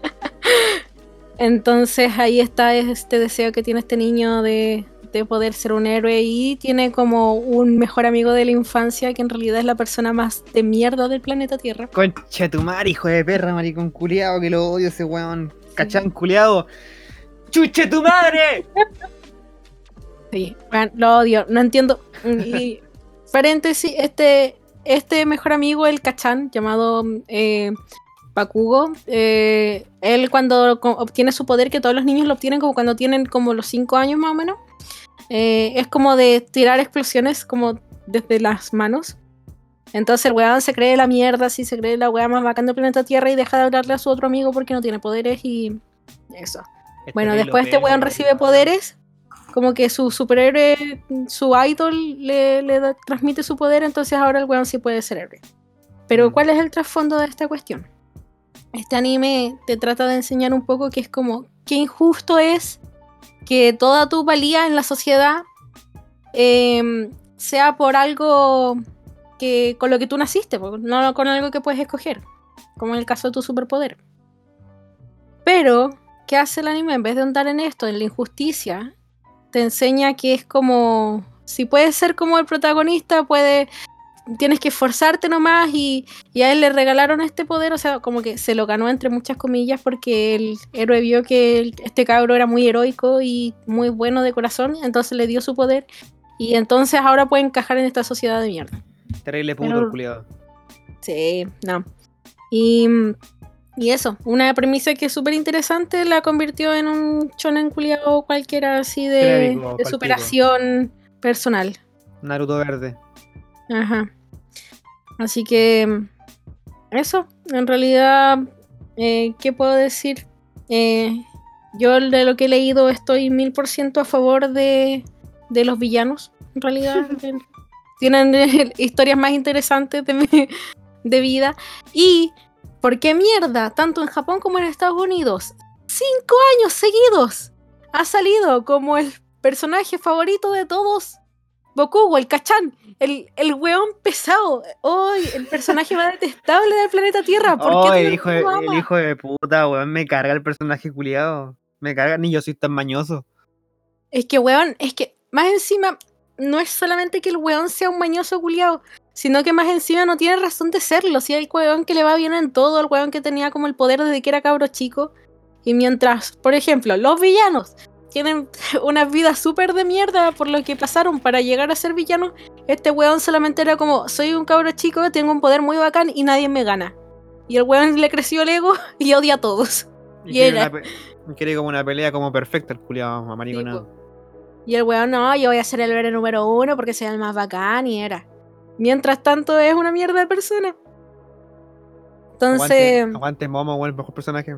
*laughs* entonces ahí está este deseo que tiene este niño de, de poder ser un héroe y tiene como un mejor amigo de la infancia que en realidad es la persona más de mierda del planeta Tierra. Concha tu madre, hijo de perra, maricón culiado, que lo odio ese weón. Cachán culiado. ¡Chuche tu madre! Sí, lo odio, no entiendo. Y *laughs* paréntesis, este, este mejor amigo, el Cachán, llamado eh, Bakugo, eh, él cuando obtiene su poder, que todos los niños lo obtienen como cuando tienen como los 5 años más o menos, eh, es como de tirar explosiones como desde las manos. Entonces el weón se cree la mierda, así se cree la weá más bacán del planeta Tierra y deja de hablarle a su otro amigo porque no tiene poderes y eso. Bueno, después este weón recibe poderes, como que su superhéroe, su idol le, le da- transmite su poder, entonces ahora el weón sí puede ser héroe. Pero Mm. ¿cuál es el trasfondo de esta cuestión? Este anime te trata de enseñar un poco que es como, qué injusto es que toda tu valía en la sociedad em, sea por algo que con lo que tú naciste, no con algo que puedes escoger, como en el caso de tu superpoder. Pero, ¿qué hace el anime? En vez de andar en esto, en la injusticia, te enseña que es como, si puedes ser como el protagonista, puede, tienes que esforzarte nomás y, y a él le regalaron este poder, o sea, como que se lo ganó entre muchas comillas porque el héroe vio que el- este cabro era muy heroico y muy bueno de corazón, entonces le dio su poder Y entonces ahora puede encajar en esta sociedad de mierda. Terrible puto Pero-. Sí, no. Y, y eso, una premisa que es súper interesante la convirtió en un shonen culiado cualquiera así de, de superación personal. Naruto verde. Ajá. Así que eso, en realidad, eh, ¿qué puedo decir? Eh, yo de lo que he leído estoy mil por ciento a favor de, de los villanos, en realidad. *laughs* Tienen eh, historias más interesantes de, mi- de vida. Y, ¿por qué mierda? Tanto en Japón como en Estados Unidos, cinco años seguidos ha salido como el personaje favorito de todos. Bokugo, el cachán, el, el weón pesado. Hoy, el personaje más *laughs* detestable del planeta Tierra. ¿Por Oh, qué el hijo, de, el hijo de puta, weón. Me carga el personaje culiado. Me carga, ni yo soy tan mañoso. Es que, weón, es que más encima, no es solamente que el weón sea un mañoso culiao, sino que más encima no tiene razón de serlo. Si el weón que le va bien en todo, el weón que tenía como el poder desde que era cabro chico. Y mientras, por ejemplo, los villanos tienen *laughs* unas vidas súper de mierda por lo que pasaron para llegar a ser villanos, este weón solamente era como, soy un cabro chico, tengo un poder muy bacán y nadie me gana. Y el weón le creció el ego *laughs* y odia a todos. Y Y quiere, era. una quiere como una pelea como perfecta el culiado amariconado. Y el weón, no, yo voy a ser el héroe número uno porque soy el más bacán y era. Mientras tanto es una mierda de persona. Aguante, Entonces, aguante Momo, weón, el mejor personaje.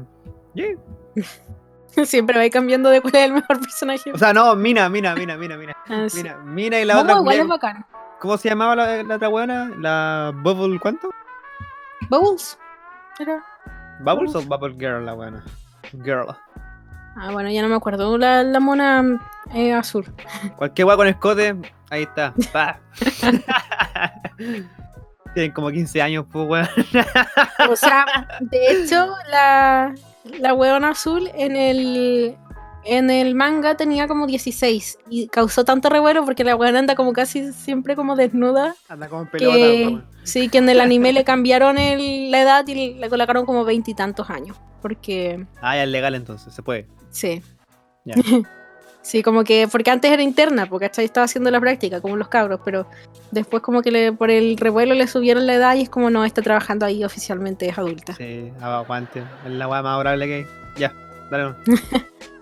Yeah. *laughs* siempre va cambiando de cuál es el mejor personaje. O sea, no, Mina, Mina, Mina, Mina, Mina. *laughs* Ah, sí. Mina, Mina y la Momo otra igual es bacán. ¿Cómo se llamaba la, la otra weona? ¿La Bubble cuánto? Bubbles. Era- ¿Bubbles o Bubble Girl la weona? Girl. Ah, bueno, ya no me acuerdo. La, la mona eh, azul. Cualquier weá con escote, ahí está. Pa. *laughs* Tienen como 15 años, pues weón. O sea, de hecho, la, la weona azul en el, en el manga tenía como 16 y causó tanto revuelo porque la weona anda como casi siempre como desnuda. Anda como en pelota, Que, weón. sí, que en el anime le cambiaron el- la edad y le colocaron como veintitantos años. Porque, Ah, ya es legal entonces, se puede. sí. Ya. *laughs* Sí, como que, porque antes era interna, porque ¿cachai? estaba haciendo la práctica, como los cabros, pero después como que le, por el revuelo le subieron la edad y es como, no, está trabajando ahí oficialmente, es adulta. Sí, aguante. Es la weá más adorable que hay. Ya, dale. *laughs*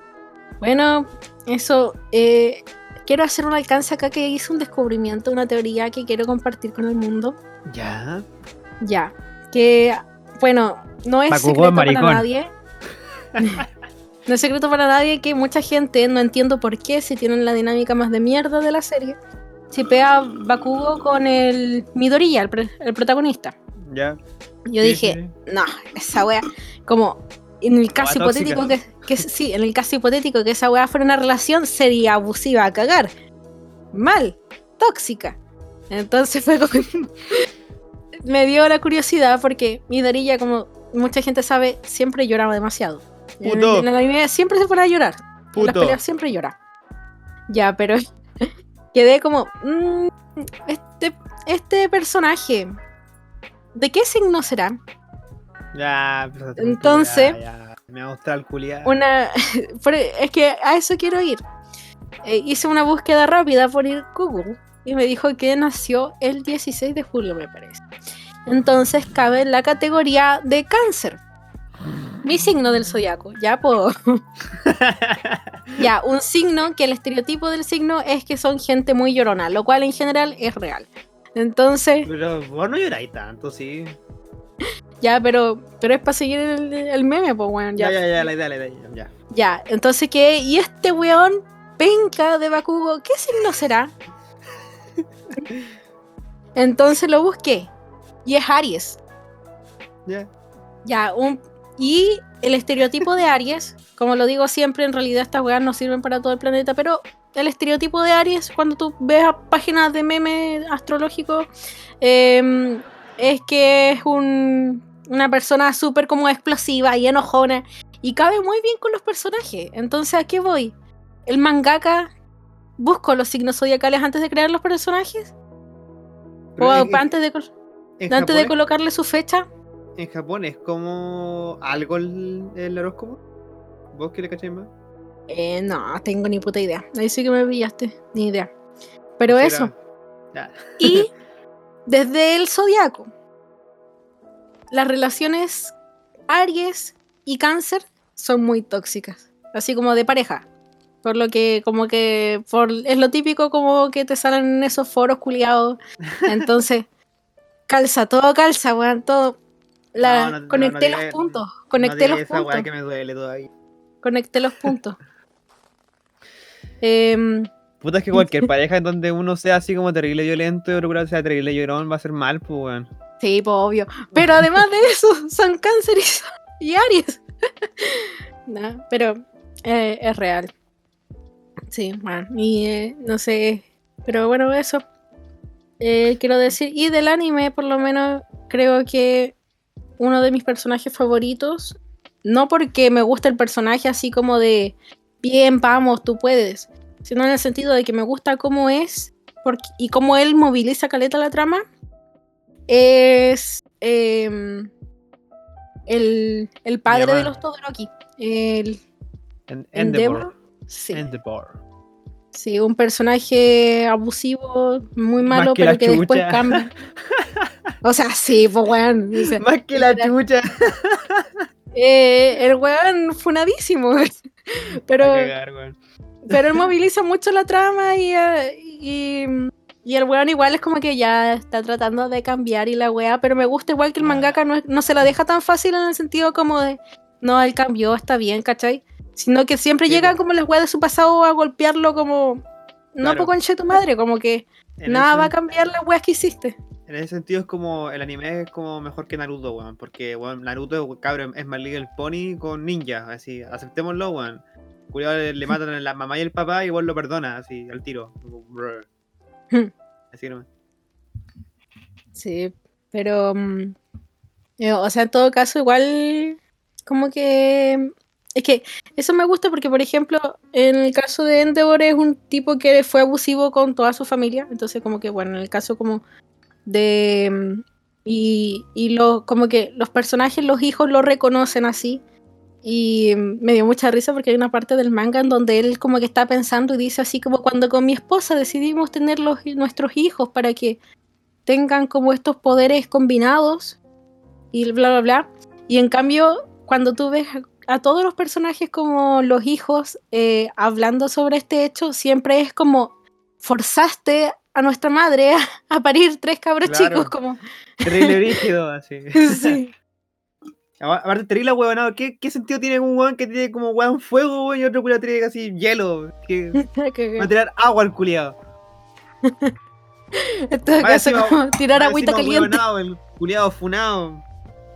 no. Bueno, eso, eh, quiero hacer un alcance acá que hice un descubrimiento, una teoría que quiero compartir con el mundo. Ya. Ya, que, bueno, no es Bakugo secreto maricón. para nadie. *laughs* no es secreto para nadie que mucha gente, no entiendo por qué, si tienen la dinámica más de mierda de la serie, chipea Bakugo con el Midoriya, el, pre- el protagonista. Ya. Yo Sí, dije, sí, no, esa wea, como en el caso hipotético que, que sí, en el caso hipotético que esa wea fuera una relación, sería abusiva a cagar. Mal, tóxica. Entonces fue como. *laughs* me dio la curiosidad porque Midoriya, como mucha gente sabe, siempre lloraba demasiado. En, Puto. en el anime siempre se pone a llorar. En las Puto. peleas siempre llora. Ya, pero *laughs* quedé como. mm, este, este personaje. ¿De qué signo será? Ya, pero- Entonces- ya, ya. Me va a mostrar el. Una. *laughs* por- es que a eso quiero ir. Eh, hice una búsqueda rápida por ir Google y me dijo que nació el 16 de julio, me parece. Entonces cabe en la categoría de cáncer. Mi signo del zodiaco, ya puedo. *laughs* ya, un signo que el estereotipo del signo es que son gente muy llorona, lo cual en general es real. Entonces, Pero vos no lloráis tanto, sí. *laughs* ya, pero, pero es para seguir el, el meme, pues bueno, Ya, ya, ya, la idea, la idea. Ya. Ya, entonces ¿qué? ¿Y este weón penca de Bakugo? ¿Qué signo será? *laughs* Entonces lo busqué. Y es Aries. Ya. Ya, un... Y el estereotipo de Aries, como lo digo siempre, en realidad estas weas no sirven para todo el planeta, pero el estereotipo de Aries, cuando tú ves a páginas de meme astrológico, em, es que es un- una persona súper como explosiva y enojona y cabe muy bien con los personajes. Entonces, ¿a qué voy? El mangaka busco los signos zodiacales antes de crear los personajes Pero o antes de, antes de colocarle su fecha. En Japón es como algo el, el horóscopo. ¿Vos qué le cacháis más? Eh, no, tengo ni puta idea. Ahí sí que me pillaste, ni idea. Pero eso. Ya. Y *laughs* desde el zodiaco, las relaciones Aries y Cáncer son muy tóxicas, así como de pareja. Por lo que, como que, por, es lo típico como que te salen en esos foros culiados. *laughs* Entonces, calza, todo calza, weón, todo. La, No, no, conecté no los puntos, conecté los puntos, que me duele todavía. conecté los puntos. *laughs* Em, Puta, es que *laughs* cualquier pareja en donde uno sea así como terrible violento y otro sea terrible llorón va a ser mal, pues, weón. Sí, pues obvio. Pero además de eso, *laughs* son cáncer y, Aries. Nah, pero eh, es real. Sí, bueno, y eh, no sé. Pero bueno, eso. Eh, quiero decir, y del anime, por lo menos, creo que uno de mis personajes favoritos, no porque me gusta el personaje así como de, bien, vamos, tú puedes, sino en el sentido de que me gusta cómo es porque, y cómo él moviliza caleta la trama, es em, el, el padre de los Todoroki. El En- Endeavor. Sí, Endeavor. sí, un personaje abusivo, muy malo, que pero que después cambia. *laughs* O sea, sí, pues weón. dice, Más que la chucha. eh, el weón funadísimo. *laughs* Pero, A cagar, weón. Pero él moviliza mucho la trama y, eh, y, y el weón igual es como que ya está tratando de cambiar y la weá, pero me gusta igual que el mangaka no, no se la deja tan fácil en el sentido como de, no, él cambió, está bien, ¿cachai? Sino que siempre Sí, llega po. como las weas de su pasado a golpearlo como, no Claro. poco tu madre, como que En nada ese- va a cambiar las weas que hiciste. En ese sentido es como el anime es como mejor que Naruto, weón. Porque weón, Naruto, cabrón, es más Little Pony con ninja. Así, aceptémoslo, weón. Cuidado, le, matan a la mamá y el papá y igual lo perdona, así, al tiro. *laughs* Así nomás. Sí, pero. mm, eh, o sea, en todo caso, igual. Como que. Es que eso me gusta porque, por ejemplo, en el caso de Endeavor es un tipo que fue abusivo con toda su familia. Entonces, como que, bueno, en el caso como de. mm, Y, y lo, como que los personajes, los hijos lo reconocen así. Y me dio mucha risa porque hay una parte del manga en donde él como que está pensando y dice así como cuando con mi esposa decidimos tener los, nuestros hijos para que tengan como estos poderes combinados y bla bla bla. Y en cambio, cuando tú ves a, todos los personajes como los hijos eh, hablando sobre este hecho, siempre es como forzaste a nuestra madre a, *laughs* a parir tres cabros Claro. chicos, como Terrible brígido, así. *laughs* sí. Apa- Aparte, terrible huevonado. ¿Qué, ¿Qué sentido tiene un weón que tiene como weón fuego, weón, y otro culiado tiene casi hielo? Que *laughs* va a tirar agua al culiado. *laughs* Más caso, encima- como tirar agüita caliente. el culiado funado.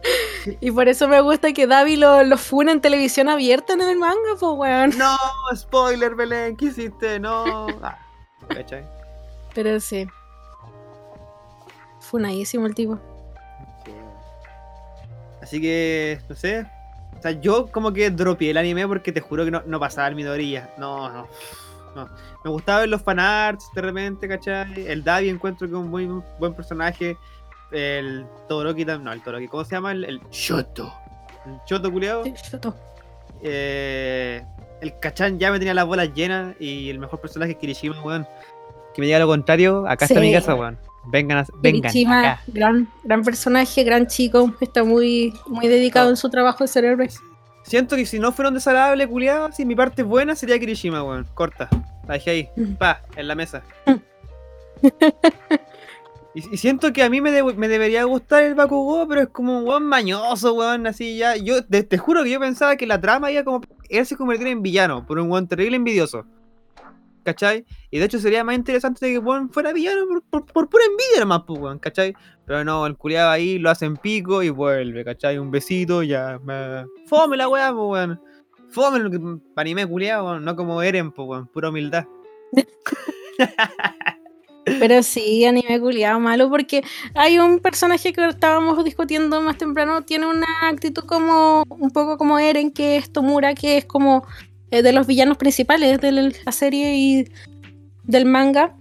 *laughs* Y por eso me gusta que Davi lo, lo funa en televisión abierta en el manga, pues weón. No, spoiler, Belén, ¿qué hiciste? No. Ah, ¿Cachai? Pero sí. Funadísimo el tipo. Sí. Así que, no sé. O sea, yo como que dropeé el anime porque te juro que no, no pasaba el Midoriya. No, no, no. Me gustaba ver los fanarts de repente, ¿cachai? El Davi encuentro que es un muy buen personaje. El Todoroki también. No, el Todoroki, ¿cómo se llama? El, el Shoto. El Shoto culiao. Sí, Shoto. Eh, el Cachan ya me tenía las bolas llenas. Y el mejor personaje es Kirishima, weón. Que me diga lo contrario, acá está mi casa, weón. Vengan, a, vengan Kirishima, gran, gran personaje, gran chico, está muy, muy dedicado en su trabajo de ser héroe. Siento que si no fuera un desagradable culiado, si mi parte buena sería Kirishima, weón. Corta. La dejé ahí. Mm. Pa, en la mesa. *laughs* y, y siento que a mí me, de- me debería gustar el Bakugou, pero es como un weón mañoso, weón. Así ya. Yo te, te juro que yo pensaba que la trama iba como. Él se convertiría en villano, por un weón terrible envidioso. ¿Cachai? Y de hecho sería más interesante que weón fuera villano por, por, pura envidia nomás, pues, ¿cachai? Pero no, el culiado ahí lo hacen pico y vuelve, ¿cachai? Un besito, ya. Me... Fome la weá, pues, weón. Fome que anime culiado. No como Eren, pues, weón. Pura humildad. *laughs* Pero sí, anime culiado malo, porque hay un personaje que estábamos discutiendo más temprano, tiene una actitud como un poco como Eren, que es Tomura, que es como de los villanos principales de la serie y del manga.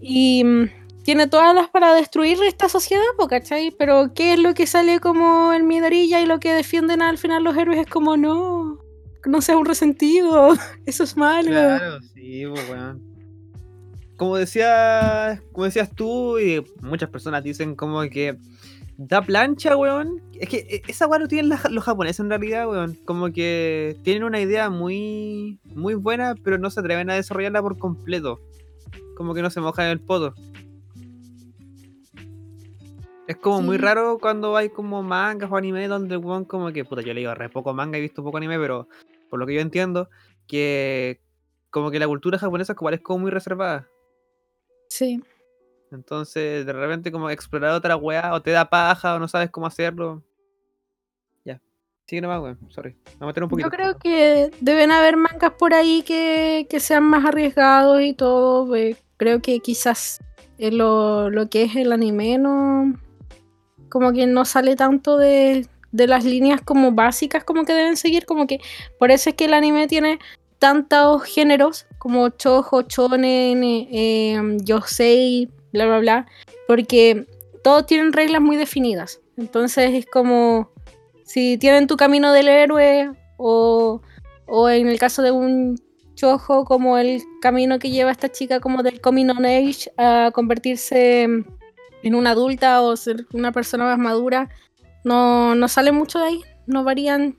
Y mm, tiene todas las para destruir esta sociedad, ¿cachai? Pero ¿qué es lo que sale como el Midorilla y lo que defienden al final los héroes? Es como, no, no seas un resentido, *laughs* eso es malo. Claro, sí, pues, weón. como decía, como decías tú, y muchas personas dicen como que da plancha, weón. Es que e, esa weón lo tienen los japoneses en realidad, weón. Como que tienen una idea muy, muy buena, pero no se atreven a desarrollarla por completo. Como que no se mojan en el poto. Es como muy raro cuando hay como mangas o anime donde el weón como que, puta, yo le digo re poco manga, he visto poco anime, pero por lo que yo entiendo, que como que la cultura japonesa es como muy reservada. Sí. Entonces, de repente como explorar otra weá, o te da paja, o no sabes cómo hacerlo. Ya. Sigue nomás, weón. Sorry. Vamos a meter un poquito. Yo creo que deben haber mangas por ahí que, que sean más arriesgados y todo. Creo que quizás lo, lo que es el anime no... Como que no sale tanto de, de las líneas como básicas como que deben seguir, como que por eso es que el anime tiene tantos géneros como chojo, chonen, eh, em, yosei, bla, bla, bla, porque todos tienen reglas muy definidas. Entonces es como si tienen tu camino del héroe o, o en el caso de un chojo como el camino que lleva esta chica como del coming on age a convertirse en una adulta o ser una persona más madura, no, no sale mucho de ahí, no varían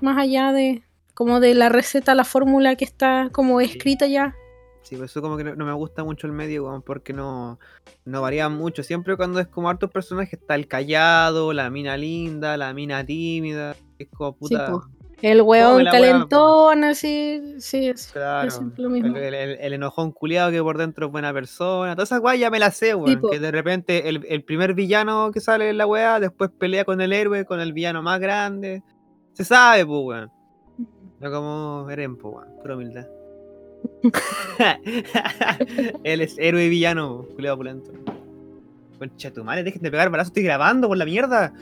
más allá de, como de la receta, la fórmula que está como escrita ya. Sí, pues eso como que no, me gusta mucho el medio, porque no, no varía mucho. Siempre cuando es como hartos personajes está el callado, la mina linda, la mina tímida. Es como puta. el weón calentón, así, sí, es, claro, lo mismo. El, enojón culiado que por dentro es buena persona. Todas esas weas ya me las sé, weón. que de repente el, el, primer villano que sale en la wea, después pelea con el héroe, con el villano más grande. Se sabe, pues, weón. No como Erempo, weón. Pura humildad. *laughs* Él es héroe y villano, culiado pulento. Concha tu madre, dejen de pegar balazos, estoy grabando por la mierda.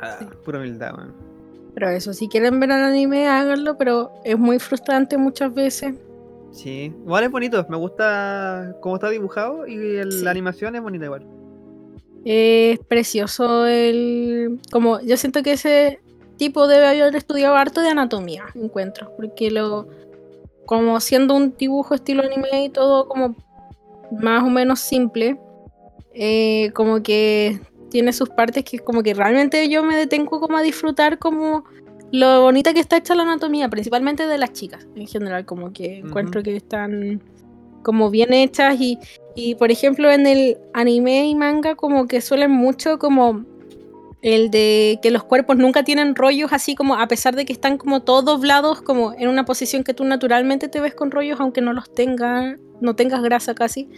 Ah, pura humildad, weón. Pero eso, si quieren ver el anime, háganlo, pero es muy frustrante muchas veces. Sí, igual es bonito, me gusta cómo está dibujado y la animación es bonita igual. Es precioso el. Como yo siento que ese tipo debe haber estudiado harto de anatomía, encuentro. Porque lo. Como siendo un dibujo estilo anime y todo como más o menos simple. Eh, como que tiene sus partes que como que realmente yo me detengo como a disfrutar como lo bonita que está hecha la anatomía, principalmente de las chicas en general, como que encuentro que están como bien hechas y, y por ejemplo en el anime y manga como que suelen mucho como el de que los cuerpos nunca tienen rollos así como a pesar de que están como todos doblados como en una posición que tú naturalmente te ves con rollos aunque no los tengas no tengas grasa casi.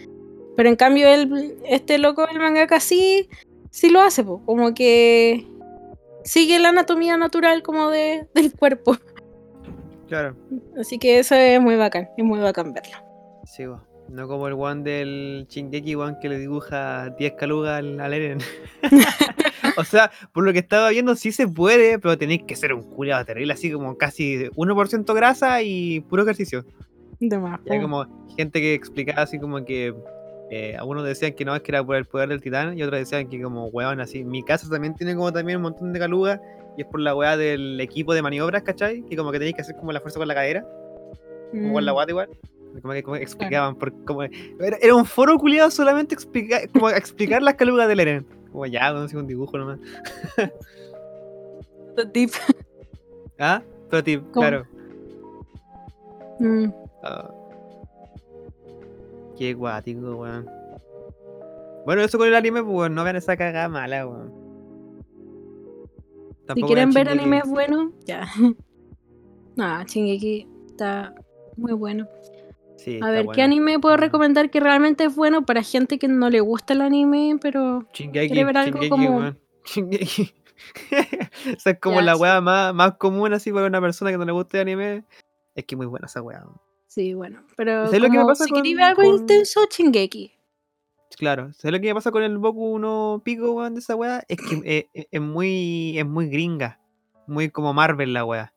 Pero en cambio el, este loco del manga casi sí lo hace como que sigue la anatomía natural como de, del cuerpo. Claro. Así que eso es muy bacán es muy bacán verlo. Sí, no como el one del Shingeki, one que le dibuja 10 calugas al, Eren. *laughs* *laughs* o sea, por lo que estaba viendo, sí se puede, pero tenéis que ser un culiado terrible, así como casi 1% grasa y puro ejercicio. De más. Hay como gente que explicaba así como que eh, algunos decían que no, es que era por el poder del titán, y otros decían que como weón, así. Mi casa también tiene como también un montón de calugas, y es por la weá del equipo de maniobras, ¿cachai? Que como que tenéis que hacer como la fuerza con la cadera, como con la mm. guata igual. Como que explicaban, por, como, era, un foro culiado solamente explicar, como explicar las calugas del Eren. Como ya, no sé, un dibujo nomás. *laughs* Tip. ¿Ah? Protip, claro. Mm. Ah. Qué guático, weón. Bueno, eso con el anime, pues no vean esa cagada mala, weón. si quieren ver animes buenos, ya. *laughs* Nah, Chingeki está muy bueno a ver, ¿qué anime puedo recomendar que realmente es bueno para gente que no le gusta el anime, pero quiere ver algo como... *laughs* *laughs* esa es como la weá más, más común así para una persona que no le gusta el anime. Es que es muy buena esa weá. Sí, bueno, pero lo que me pasa si con, ver algo intenso, Chingeki. Claro, ¿sabes lo que me pasa con el Boku uno pico, weón, de esa weá? Es que eh, eh, es, muy, es muy gringa. Muy como Marvel la weá.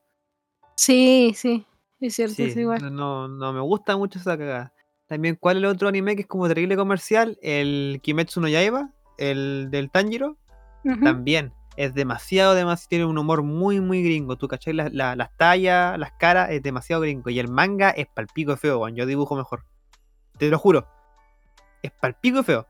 Sí, sí. Es cierto, es igual. No, no me gusta mucho esa cagada. También, ¿cuál es el otro anime que es como terrible comercial? El Kimetsu no Yaiba, el del Tanjiro. También. es demasiado, demasiado, tiene un humor muy, muy gringo. Tú cachai la- la- las tallas, las caras, es demasiado gringo. Y el manga es palpico feo, weón. Yo dibujo mejor. Te lo juro. Es palpico feo.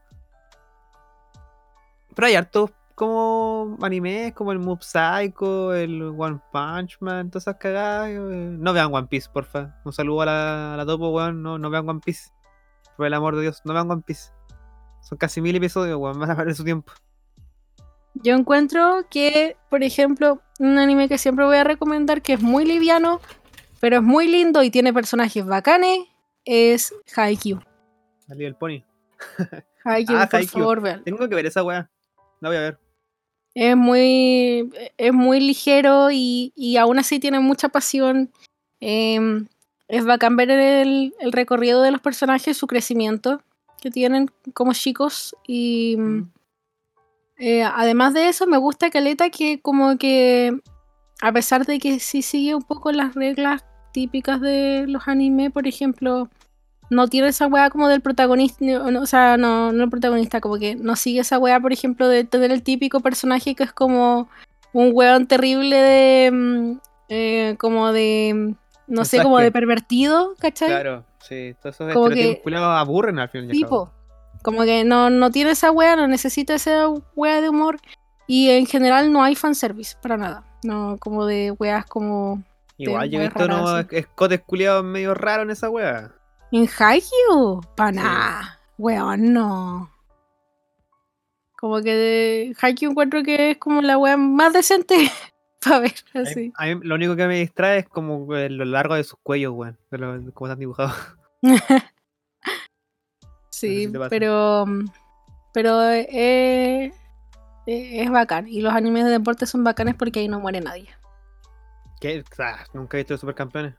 Pero hay hartos como animes, como el Mob Psycho, el One Punch Man, todas esas cagadas. eh, No vean One Piece, porfa. Un saludo a la, a la topo, weón. No, no vean One Piece. Por el amor de Dios, no vean One Piece. Son casi mil episodios, weón. Van a perder su tiempo. Yo encuentro que, por ejemplo, un anime que siempre voy a recomendar, que es muy liviano, pero es muy lindo y tiene personajes bacanes, es Haikyuu. Salí el pony. *laughs* Haikyuu, Ah, por Haikyuu. favor, vean. Tengo que ver esa weá. La voy a ver. Es muy, es muy ligero y, y aún así tiene mucha pasión. Em, es bacán ver el, el recorrido de los personajes, su crecimiento que tienen como chicos. Y Mm. eh, además de eso, me gusta Caleta que como que, a pesar de que sí sigue un poco las reglas típicas de los animes, por ejemplo, no tiene esa weá como del protagonista, no- o sea, no, no el protagonista, como que no sigue esa weá, por ejemplo, de tener el típico personaje que es como un weón terrible de, mm, eh, como de, mm, no sé, como de pervertido, ¿cachai? Claro, sí. Todos esos Como estereotipos que- culiados aburren al final. tipo. Como que no, no tiene esa wea, no necesita esa wea de humor. Y en general no hay fanservice para nada. No, como de weas como. Igual yo he visto unos escotes culiados medio raros en esa weá. En Haikyuu, pa' Sí. nada. Weón, no. Como que de Haikyuu encuentro que es como la wea más decente *laughs* para ver A mí- así. A mí lo único que me distrae es como eh, lo largo de sus cuellos, weón. De lo, de cómo están dibujados. *laughs* Sí, te pasa. pero. Pero eh, eh, es bacán. Y los animes de deporte son bacanes porque ahí no muere nadie. ¿Qué? Ah, nunca he visto supercampeones.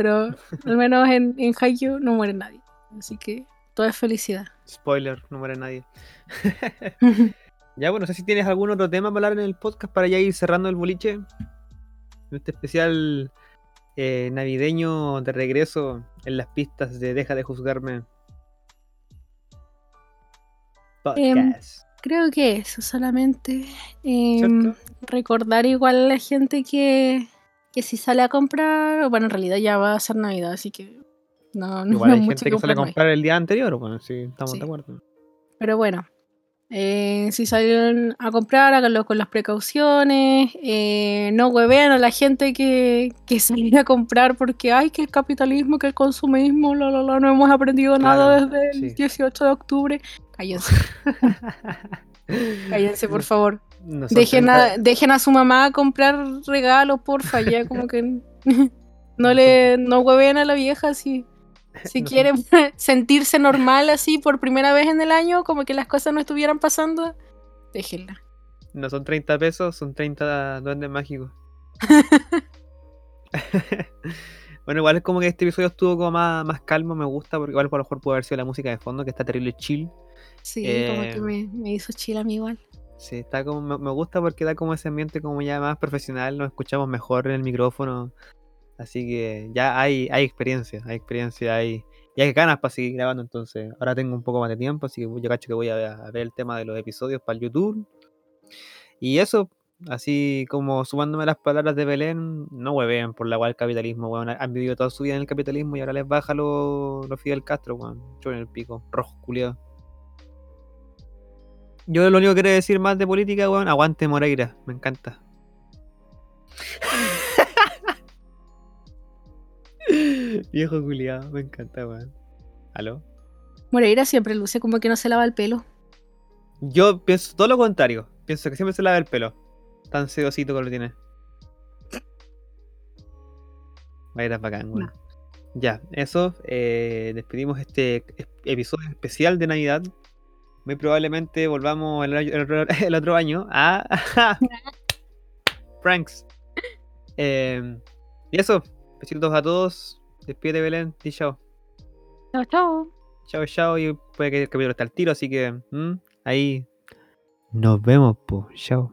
Pero al menos en, en Haikyuu no muere nadie. Así que todo es felicidad. Spoiler, no muere nadie. *laughs* Ya, bueno, no sé si tienes algún otro tema para hablar en el podcast para ya ir cerrando el boliche. En Este especial eh, navideño de regreso en las pistas de Deja de Juzgarme. Em, Podcast. Creo que eso solamente. Em, recordar igual a la gente que, que si sale a comprar, bueno, en realidad ya va a ser Navidad, así que no, *laughs* no Igual hay gente que sale a comprar el día anterior, bueno, sí, estamos Sí. de acuerdo. Pero bueno, eh, si salen a comprar, háganlo con las precauciones. eh, no huevean a la gente que, que *laughs* a comprar porque, ay, que el capitalismo, que el consumismo, la, la, la, no hemos aprendido nada desde el sí. 18 de octubre. Cállense, *laughs* cállense, por favor. Dejen a, 30 dejen a su mamá comprar regalos, porfa, ya *laughs* como que no le no hueven a la vieja si, si No son- quiere *laughs* sentirse normal así por primera vez en el año, como que las cosas no estuvieran pasando, déjenla. No son 30 pesos, son 30 duendes mágicos. *laughs* bueno, igual es como que este episodio estuvo como más, más calmo, me gusta, porque igual por lo mejor pudo haber sido la música de fondo, que está terrible chill. Sí, Eh, como que me, me hizo chill a mí igual. Sí, está como, me, gusta porque da como ese ambiente como ya más profesional, nos escuchamos mejor en el micrófono. Así que ya hay, hay experiencia, hay experiencia, hay, y hay ganas para seguir grabando. Entonces, ahora tengo un poco más de tiempo, así que yo cacho que voy a ver, el tema de los episodios para el YouTube. Y eso, así como sumándome a las palabras de Belén, no huevean por la cual el capitalismo, weón. Han vivido toda su vida en el capitalismo y ahora les baja los lo Fidel Castro, weón. en el pico, rojo, culiado. Yo lo único que quiero decir más de política, weón, aguante Moreira, me encanta. *laughs* Viejo culiado, me encanta, weón. ¿Aló? Moreira siempre luce como que no se lava el pelo. Yo pienso todo lo contrario. Pienso que siempre se lava el pelo. Tan sedosito que lo tiene. Vaya bacán, weón. Ya, eso. eh, despedimos este es- episodio especial de Navidad. Muy probablemente volvamos el, otro- *laughs* el otro año a. *laughs* Pranks. Eh, y eso. Besitos a todos. Despídete, Belén. Y chao. Chao, chao. Chao, chao. Y puede que el capítulo esté al tiro, así que. mm, ahí. Nos vemos, po. Chao.